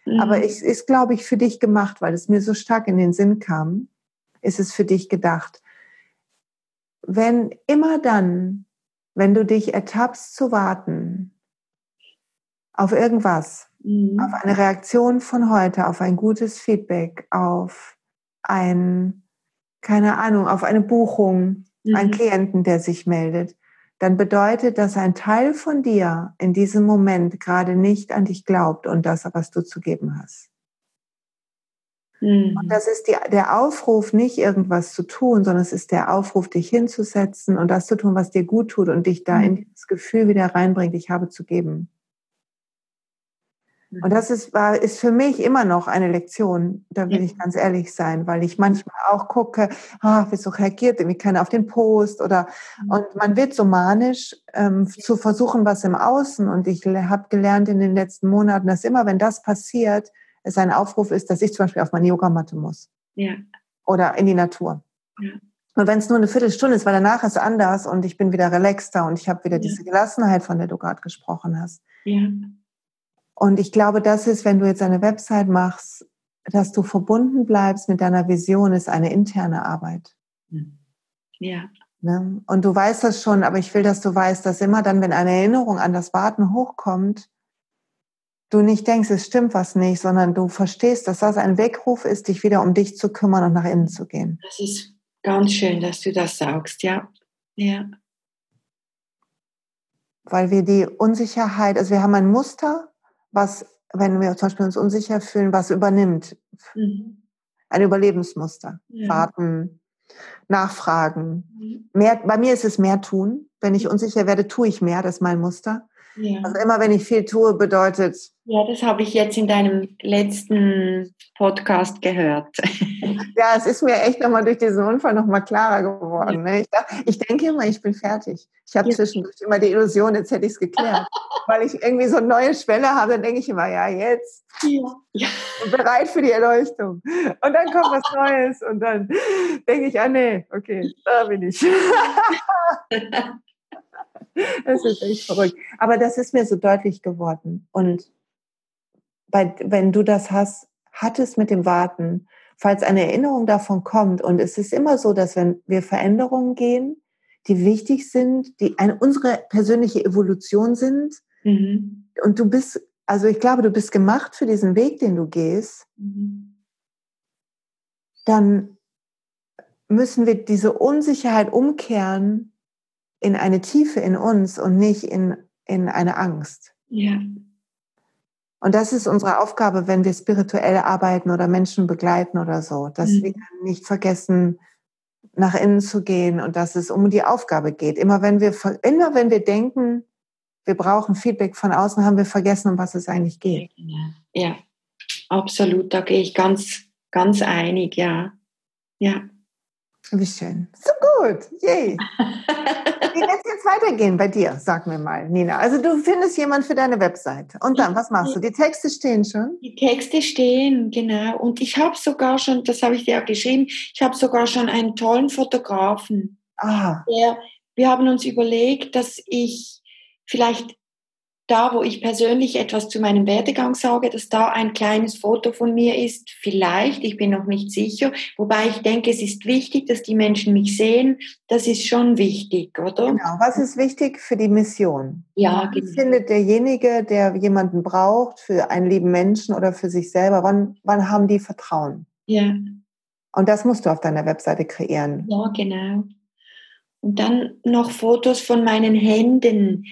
Mhm. Aber es ist, glaube ich, für dich gemacht, weil es mir so stark in den Sinn kam. Ist es für dich gedacht. Wenn immer dann, wenn du dich ertappst zu warten auf irgendwas, mhm. auf eine Reaktion von heute, auf ein gutes Feedback, auf ein, keine Ahnung, auf eine Buchung, mhm. einen Klienten, der sich meldet, dann bedeutet das, ein Teil von dir in diesem Moment gerade nicht an dich glaubt und das, was du zu geben hast. Mhm. Und das ist die, der Aufruf, nicht irgendwas zu tun, sondern es ist der Aufruf, dich hinzusetzen und das zu tun, was dir gut tut und dich da mhm. in dieses Gefühl wieder reinbringt, ich habe zu geben. Und das ist, war, ist für mich immer noch eine Lektion, da will ich ganz ehrlich sein, weil ich manchmal auch gucke, ah, wieso reagiert irgendwie keiner auf den Post oder, mhm. und man wird so manisch, ähm, zu versuchen, was im Außen. Und ich habe gelernt in den letzten Monaten, dass immer, wenn das passiert, es ein Aufruf ist, dass ich zum Beispiel auf meine Yogamatte muss. Ja. Oder in die Natur. Ja. Und wenn es nur eine Viertelstunde ist, weil danach ist anders und ich bin wieder relaxter und ich habe wieder diese Gelassenheit, von der du gerade gesprochen hast. Ja. Und ich glaube, das ist, wenn du jetzt eine Website machst, dass du verbunden bleibst mit deiner Vision, ist eine interne Arbeit. Hm. Ja. Ne? Und du weißt das schon, aber ich will, dass du weißt, dass immer dann, wenn eine Erinnerung an das Warten hochkommt, du nicht denkst, es stimmt was nicht, sondern du verstehst, dass das ein Weckruf ist, dich wieder um dich zu kümmern und nach innen zu gehen. Das ist ganz schön, dass du das sagst, ja. Ja. Weil wir die Unsicherheit, also wir haben ein Muster, was, wenn wir zum Beispiel uns unsicher fühlen, was übernimmt. Mhm. Ein Überlebensmuster. Ja. Warten, nachfragen. Mhm. Mehr, bei mir ist es mehr tun. Wenn ich unsicher werde, tue ich mehr, das ist mein Muster. Ja. Also immer wenn ich viel tue, bedeutet. Ja, das habe ich jetzt in deinem letzten Podcast gehört. Ja, es ist mir echt nochmal durch diesen Unfall nochmal klarer geworden. Ne? Ich, ich, denke immer, ich bin fertig. Ich habe ja. zwischendurch immer die Illusion, jetzt hätte ich es geklärt. Weil ich irgendwie so eine neue Schwelle habe, dann denke ich immer, ja, jetzt. Ja. Bereit für die Erleuchtung. Und dann kommt was Neues und dann denke ich, ah nee, okay, da bin ich. Das ist echt verrückt. Aber das ist mir so deutlich geworden. Und bei, wenn du das hast, hattest mit dem Warten, falls eine Erinnerung davon kommt, und es ist immer so, dass wenn wir Veränderungen gehen, die wichtig sind, die eine, unsere persönliche Evolution sind, mhm. und du bist, also ich glaube, du bist gemacht für diesen Weg, den du gehst, mhm. dann müssen wir diese Unsicherheit umkehren in eine Tiefe in uns und nicht in, in eine Angst. Ja. Und das ist unsere Aufgabe, wenn wir spirituell arbeiten oder Menschen begleiten oder so, dass mhm. wir nicht vergessen, nach innen zu gehen und dass es um die Aufgabe geht. Immer wenn wir, immer wenn wir denken, wir brauchen Feedback von außen, haben wir vergessen, um was es eigentlich geht. Ja, absolut. Da gehe ich ganz, ganz einig, ja. Ja. Wie schön. So gut. Yay. Wie wird es jetzt weitergehen bei dir? Sag mir mal, Nina. Also du findest jemand für deine Website. Und dann, was machst du? Die Texte stehen schon? Die Texte stehen, genau. Und ich habe sogar schon, das habe ich dir auch geschrieben, ich habe sogar schon einen tollen Fotografen. Ah. Der, wir haben uns überlegt, dass ich vielleicht da, wo ich persönlich etwas zu meinem Werdegang sage, dass da ein kleines Foto von mir ist, vielleicht, ich bin noch nicht sicher, wobei ich denke, es ist wichtig, dass die Menschen mich sehen, das ist schon wichtig, oder? Genau, was ist wichtig für die Mission? Ja, genau. Findet derjenige, der jemanden braucht, für einen lieben Menschen oder für sich selber, wann, wann haben die Vertrauen? Ja. Und das musst du auf deiner Webseite kreieren. Ja, genau. Und dann noch Fotos von meinen Händen,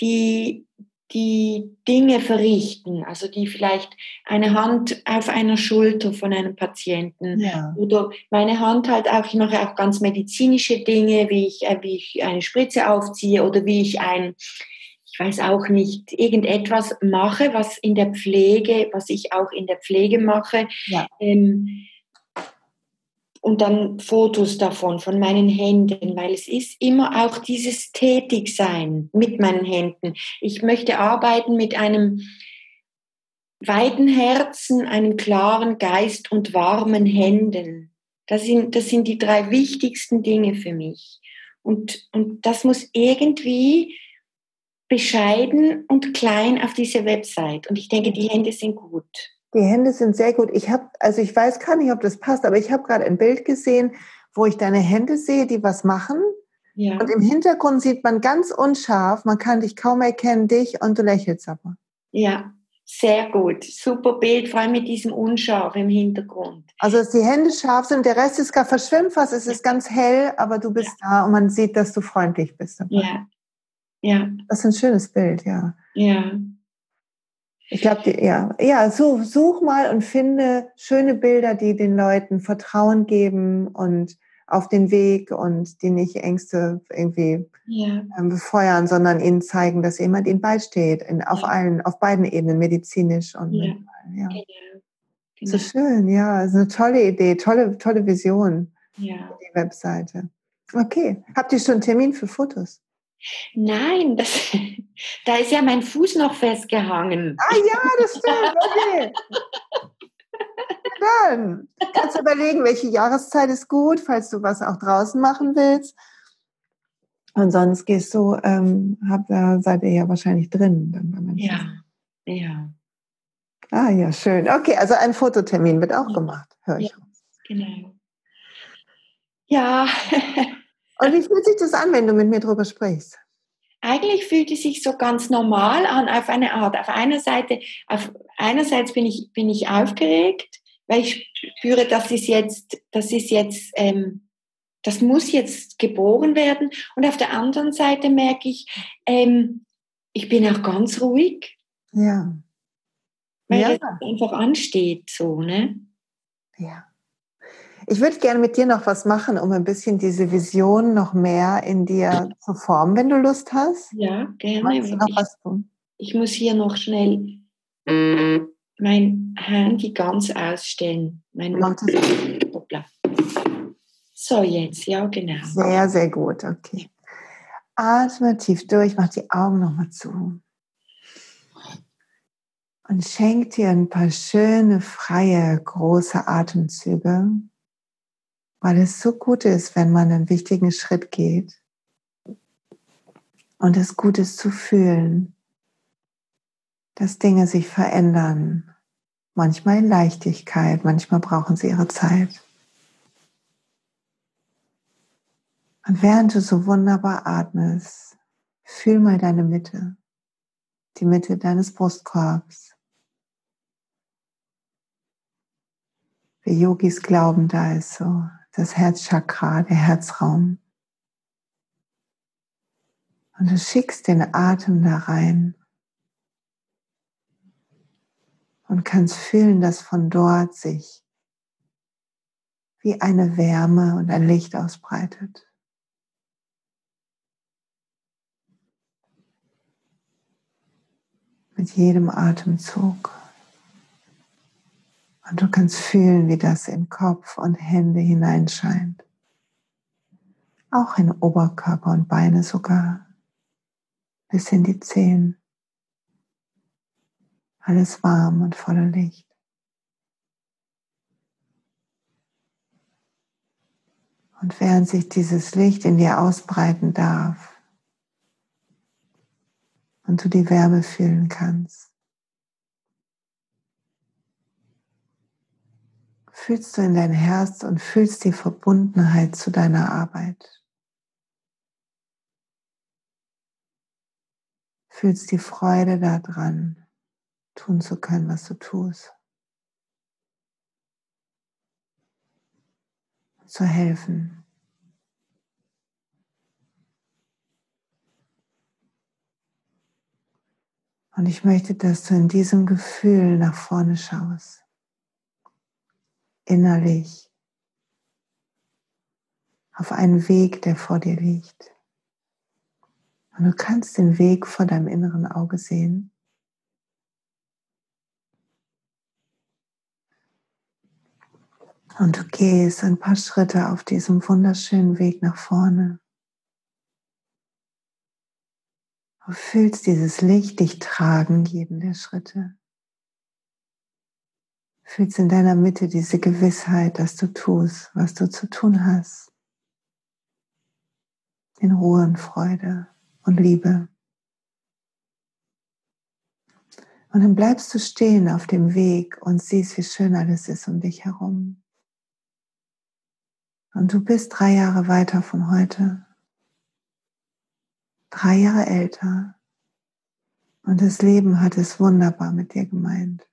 die die Dinge verrichten, also die vielleicht eine Hand auf einer Schulter von einem Patienten ja. oder meine Hand halt auch, ich mache auch ganz medizinische Dinge, wie ich, äh, wie ich eine Spritze aufziehe oder wie ich ein, ich weiß auch nicht, irgendetwas mache, was in der Pflege, was ich auch in der Pflege mache. Ja. Ähm, und dann Fotos davon, von meinen Händen, weil es ist immer auch dieses Tätigsein mit meinen Händen. Ich möchte arbeiten mit einem weiten Herzen, einem klaren Geist und warmen Händen. Das sind, das sind die drei wichtigsten Dinge für mich. Und, und das muss irgendwie bescheiden und klein auf diese Website. Und ich denke, die Hände sind gut. Die Hände sind sehr gut. Ich habe, also ich weiß gar nicht, ob das passt, aber ich habe gerade ein Bild gesehen, wo ich deine Hände sehe, die was machen. Ja. Und im Hintergrund sieht man ganz unscharf, man kann dich kaum erkennen, dich und du lächelst aber. Ja, Sehr gut, super Bild, vor allem mit diesem Unscharf im Hintergrund. Also, dass die Hände scharf sind, der Rest ist gar verschwimmt fast, es ist ganz hell, aber du bist ja. da und man sieht, dass du freundlich bist. Dabei. Ja. Ja. Das ist ein schönes Bild, ja. Ja. Ich glaube, ja, ja, such, such mal und finde schöne Bilder, die den Leuten Vertrauen geben und auf den Weg und die nicht Ängste irgendwie ja. Ähm, befeuern, sondern ihnen zeigen, dass jemand ihnen beisteht, in, auf ja. allen, auf beiden Ebenen, medizinisch und ja. mental. Ja. Genau. So schön, ja, ist eine tolle Idee, tolle, tolle Vision. Ja. Die Webseite. Okay, habt ihr schon einen Termin für Fotos? Nein, das, da ist ja mein Fuß noch festgehangen. Ah ja, das stimmt, okay. Dann kannst du überlegen, welche Jahreszeit ist gut, falls du was auch draußen machen willst. Und sonst gehst du, ähm, hab, da seid ihr ja wahrscheinlich drin. Dann ja, ja. Ah ja, schön. Okay, also ein Fototermin wird auch gemacht, höre ich. Ja, genau. Ja. Und wie fühlt sich das an, wenn du mit mir drüber sprichst? Eigentlich fühlt es sich so ganz normal an, auf eine Art. Auf einer Seite, auf einerseits bin ich, bin ich aufgeregt, weil ich spüre, das ist jetzt, das ist jetzt, ähm, das muss jetzt geboren werden. Und auf der anderen Seite merke ich, ähm, ich bin auch ganz ruhig. Ja. Weil ja. das einfach ansteht, so, ne? Ja. Ich würde gerne mit dir noch was machen, um ein bisschen diese Vision noch mehr in dir zu formen, wenn du Lust hast. Ja, gerne. Ich, ich muss hier noch schnell mein Handy ganz ausstellen. Mein. So, jetzt, ja, genau. Sehr, sehr gut, okay. Atme tief durch, mach die Augen nochmal zu. Und schenk dir ein paar schöne, freie, große Atemzüge, weil es so gut ist, wenn man einen wichtigen Schritt geht und es gut ist zu fühlen, dass Dinge sich verändern. Manchmal in Leichtigkeit, manchmal brauchen sie ihre Zeit. Und während du so wunderbar atmest, fühl mal deine Mitte, die Mitte deines Brustkorbs. Wie Yogis glauben, da ist so das Herzchakra, der Herzraum. Und du schickst den Atem da rein und kannst fühlen, dass von dort sich wie eine Wärme und ein Licht ausbreitet. Mit jedem Atemzug. Und du kannst fühlen, wie das in Kopf und Hände hineinscheint. Auch in Oberkörper und Beine sogar. Bis in die Zehen alles warm und voller Licht. Und während sich dieses Licht in dir ausbreiten darf und du die Wärme fühlen kannst, fühlst du in dein Herz und fühlst die Verbundenheit zu deiner Arbeit. Fühlst die Freude daran, tun zu können, was du tust. Zu helfen. Und ich möchte, dass du in diesem Gefühl nach vorne schaust. Innerlich. Auf einen Weg, der vor dir liegt. Und du kannst den Weg vor deinem inneren Auge sehen. Und du gehst ein paar Schritte auf diesem wunderschönen Weg nach vorne. Du fühlst dieses Licht dich tragen, jeden der Schritte. Fühlst in deiner Mitte diese Gewissheit, dass du tust, was du zu tun hast. In Ruhe und Freude und Liebe. Und dann bleibst du stehen auf dem Weg und siehst, wie schön alles ist um dich herum. Und du bist drei Jahre weiter von heute. Drei Jahre älter. Und das Leben hat es wunderbar mit dir gemeint.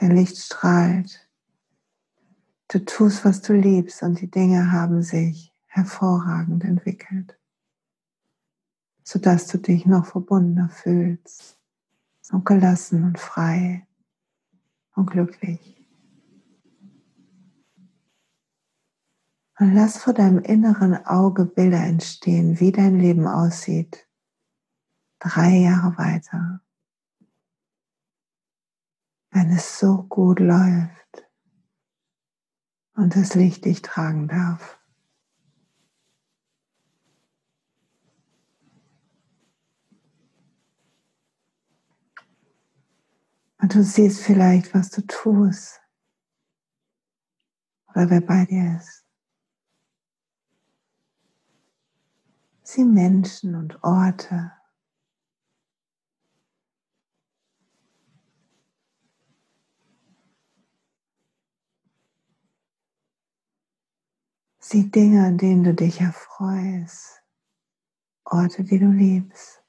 Der Licht strahlt. Du tust, was du liebst und die Dinge haben sich hervorragend entwickelt, sodass du dich noch verbundener fühlst und gelassen und frei und glücklich. Und lass vor deinem inneren Auge Bilder entstehen, wie dein Leben aussieht. Drei Jahre weiter. Wenn es so gut läuft und das Licht dich tragen darf. Und du siehst vielleicht, was du tust oder wer bei dir ist. Sieh Menschen und Orte. Sieh Dinge, an denen du dich erfreust. Orte, die du liebst.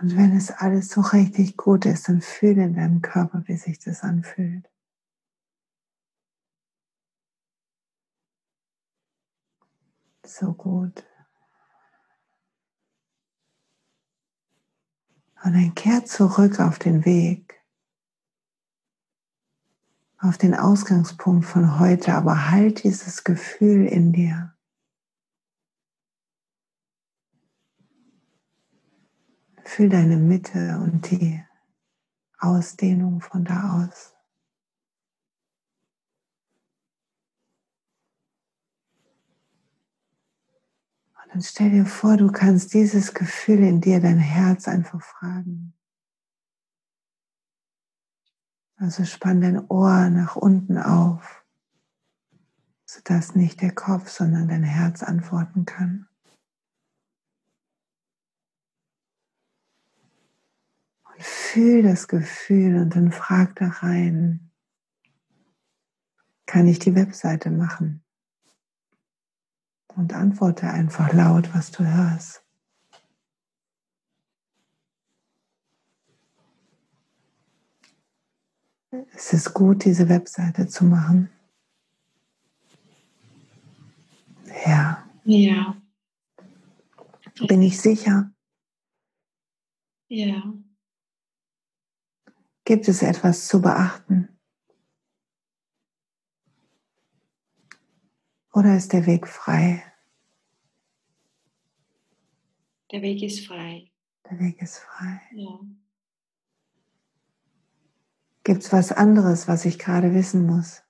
Und wenn es alles so richtig gut ist, dann fühle in deinem Körper, wie sich das anfühlt. So gut. Und dann kehr zurück auf den Weg, auf den Ausgangspunkt von heute, aber halt dieses Gefühl in dir. Fühl deine Mitte und die Ausdehnung von da aus. Und dann stell dir vor, du kannst dieses Gefühl in dir, dein Herz einfach fragen. Also spann dein Ohr nach unten auf, sodass nicht der Kopf, sondern dein Herz antworten kann. fühl das Gefühl und dann frag da rein, kann ich die Webseite machen? Und antworte einfach laut, was du hörst. Es ist gut, diese Webseite zu machen. Ja. Ja. Bin ich sicher? Ja. Gibt es etwas zu beachten? Oder ist der Weg frei? Der Weg ist frei. Der Weg ist frei. Ja. Gibt es was anderes, was ich gerade wissen muss?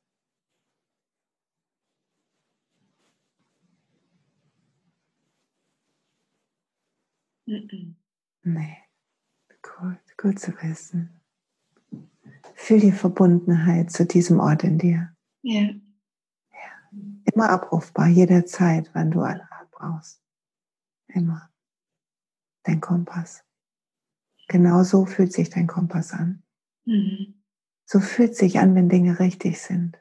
Mm Nee. Gut, gut zu wissen. Fühl die Verbundenheit zu diesem Ort in dir. Ja. Immer abrufbar, jederzeit, wann du einen Rat brauchst. Immer. Dein Kompass. Genau so fühlt sich dein Kompass an. Mhm. So fühlt sich an, wenn Dinge richtig sind.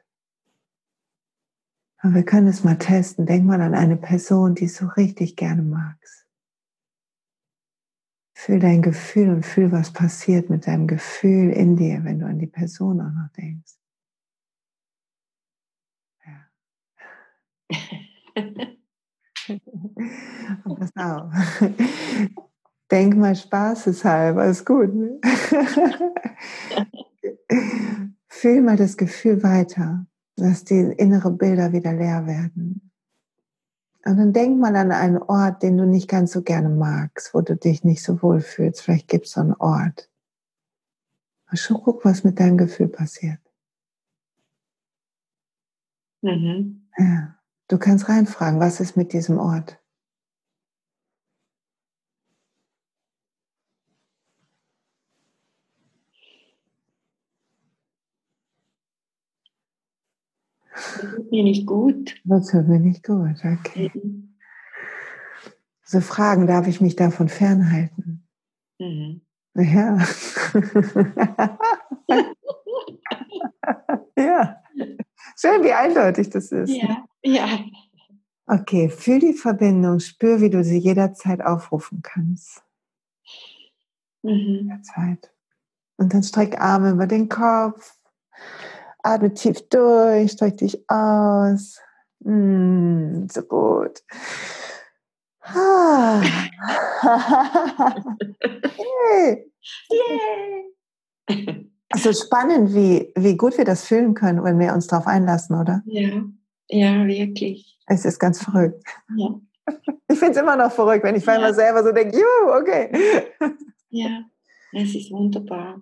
Aber wir können es mal testen. Denk mal an eine Person, die du so richtig gerne magst. Fühl dein Gefühl und fühl, was passiert mit deinem Gefühl in dir, wenn du an die Person auch noch denkst. Pass auf. Denk mal spaßeshalber, ist gut. Ne? Fühl mal das Gefühl weiter, dass die innere Bilder wieder leer werden. Und dann denk mal an einen Ort, den du nicht ganz so gerne magst, wo du dich nicht so wohl fühlst. Vielleicht gibt es so einen Ort. Mal schon guck, was mit deinem Gefühl passiert. Mhm. Ja. Du kannst reinfragen, was ist mit diesem Ort? Das tut mir nicht gut. Das tut mir nicht gut, okay. So Fragen, darf ich mich davon fernhalten? Mhm. Ja. ja. Schön, wie eindeutig das ist. Ja, ja. Okay, fühl die Verbindung, spür, wie du sie jederzeit aufrufen kannst. Mhm. Jederzeit. Und dann streck Arme über den Kopf. Atme tief durch, streck dich aus. Mm, so gut. Ah. hey. Yay. So spannend, wie, wie gut wir das fühlen können, wenn wir uns darauf einlassen, oder? Ja, ja, wirklich. Es ist ganz verrückt. Ja, Ich finde es immer noch verrückt, wenn ich Ja. mir selber so denke, juhu, okay. ja. Es ist wunderbar.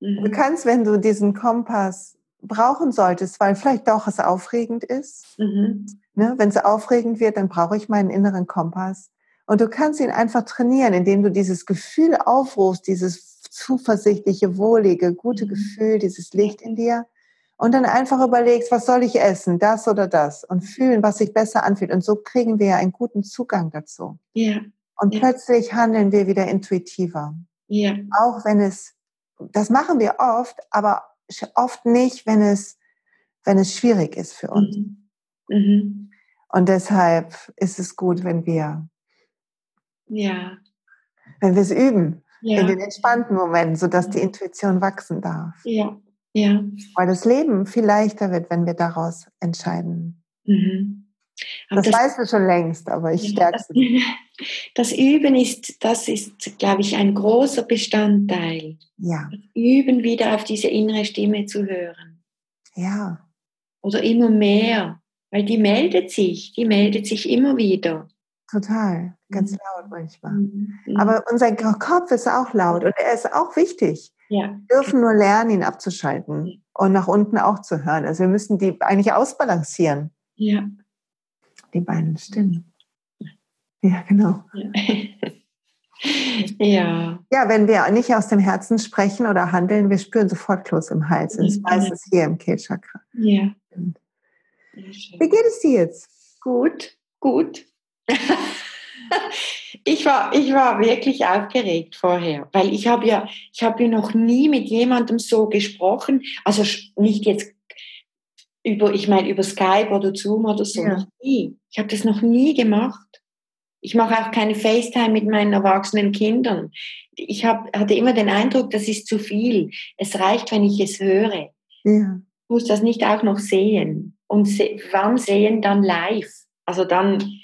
Du Mhm. kannst, wenn du diesen Kompass brauchen solltest, weil vielleicht doch es aufregend ist, Mhm. ne? wenn es aufregend wird, dann brauche ich meinen inneren Kompass. Und du kannst ihn einfach trainieren, indem du dieses Gefühl aufrufst, dieses zuversichtliche, wohlige, gute Mhm. Gefühl, dieses Licht in dir. Und dann einfach überlegst, was soll ich essen, das oder das? Und fühlen, was sich besser anfühlt. Und so kriegen wir ja einen guten Zugang dazu. Ja, Und Ja. plötzlich handeln wir wieder intuitiver. ja, Auch wenn es, das machen wir oft, aber oft nicht, wenn es, wenn es schwierig ist für uns. Mhm. Mhm. Und deshalb ist es gut, wenn wir, Ja, wenn wir es üben, in ja, den entspannten Momenten, sodass die Intuition wachsen darf. ja, ja. Weil das Leben viel leichter wird, wenn wir daraus entscheiden. Mhm. Aber Das, weißt du schon längst, aber ich stärke das, es. das Üben ist, das ist, glaube ich, ein großer Bestandteil. Ja, Üben wieder auf diese innere Stimme zu hören. ja, Oder immer mehr. Weil die meldet sich, die meldet sich immer wieder. total. Ganz Mhm. laut manchmal. Mhm. Aber unser Kopf ist auch laut und er ist auch wichtig. ja, Wir dürfen nur lernen, ihn abzuschalten und nach unten auch zu hören. Also wir müssen die eigentlich ausbalancieren, ja, die beiden Stimmen. Ja, genau. ja. ja, wenn wir nicht aus dem Herzen sprechen oder handeln, wir spüren sofort Kloß im Hals. Und das Mhm. meistens hier im Kehlchakra. ja. Wie geht es dir jetzt? Gut, gut. ich, war, ich war wirklich aufgeregt vorher, weil ich habe ja, ich habe ja noch nie mit jemandem so gesprochen, also nicht jetzt über, ich meine über Skype oder Zoom oder so, Ja. noch nie. Ich habe das noch nie gemacht. Ich mache auch keine FaceTime mit meinen erwachsenen Kindern. Ich hab, hatte immer den Eindruck, das ist zu viel. Es reicht, wenn ich es höre. Ja, Ich muss das nicht auch noch sehen. Und se wann sehen dann live? Also dann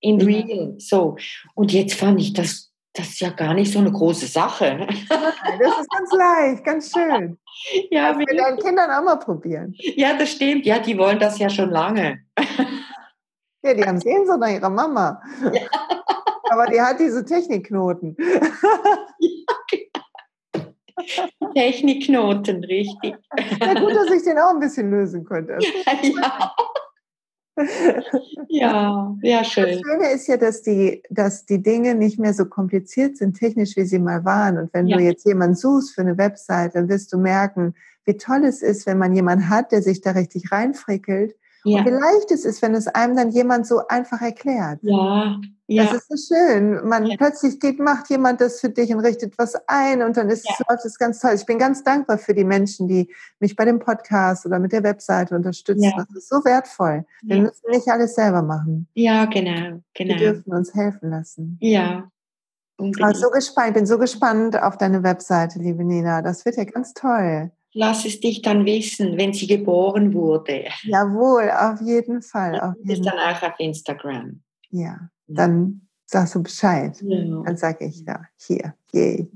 in Ja. real. So. Und jetzt fand ich das, das ist ja gar nicht so eine große Sache. das ist ganz leicht, ganz schön. ja, Mit deinen Kindern auch mal probieren. ja, das stimmt. Ja, die wollen das ja schon lange. Ja, die haben Sehnsucht nach ihrer Mama. Aber die hat diese Technikknoten. Technikknoten, richtig. Ja, gut, dass ich den auch ein bisschen lösen konnte. ja. ja, ja, Das schön. Schöne ist ja, dass die, dass die Dinge nicht mehr so kompliziert sind, technisch, wie sie mal waren. Und wenn Ja. du jetzt jemanden suchst für eine Website, dann wirst du merken, wie toll es ist, wenn man jemanden hat, der sich da richtig reinfrickelt. Und Ja, wie leicht es ist, wenn es einem dann jemand so einfach erklärt. ja, Das ja, ist so schön. Man Ja. plötzlich geht, macht jemand das für dich und richtet was ein und dann ist Ja. läuft es ganz toll. Ich bin ganz dankbar für die Menschen, die mich bei dem Podcast oder mit der Webseite unterstützen. Ja. Das ist so wertvoll. Wir müssen nicht alles selber machen. ja, genau, Wir genau. dürfen uns helfen lassen. Ja, Aber unbedingt. so gespannt, ich bin so gespannt auf deine Webseite, liebe Nina. Das wird ja ganz toll. Lass es dich dann wissen, wenn sie geboren wurde. Jawohl, auf jeden Fall. Auf Das ist jeden dann auch auf Instagram. Ja, dann sagst du Bescheid. Ja. Dann sage ich ja, hier, yay.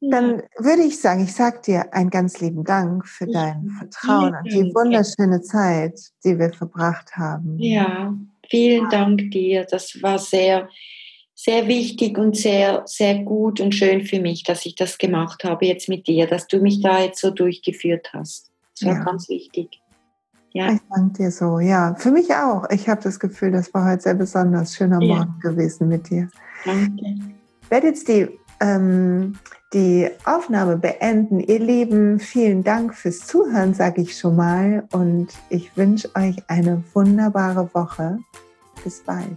Dann würde ich sagen, ich sage dir einen ganz lieben Dank für dein Vertrauen und die wunderschöne Zeit, die wir verbracht haben. ja, vielen Dank dir. Das war sehr, sehr wichtig und sehr, sehr gut und schön für mich, dass ich das gemacht habe jetzt mit dir, dass du mich da jetzt so durchgeführt hast. Das war Ja. ganz wichtig. Ja, Ich danke dir so. Ja, für mich auch. Ich habe das Gefühl, das war heute sehr besonders schöner Ja. Morgen gewesen mit dir. danke. Ich werde jetzt die, ähm, die Aufnahme beenden. Ihr Lieben, vielen Dank fürs Zuhören, sage ich schon mal. Und ich wünsche euch eine wunderbare Woche. Bis bald.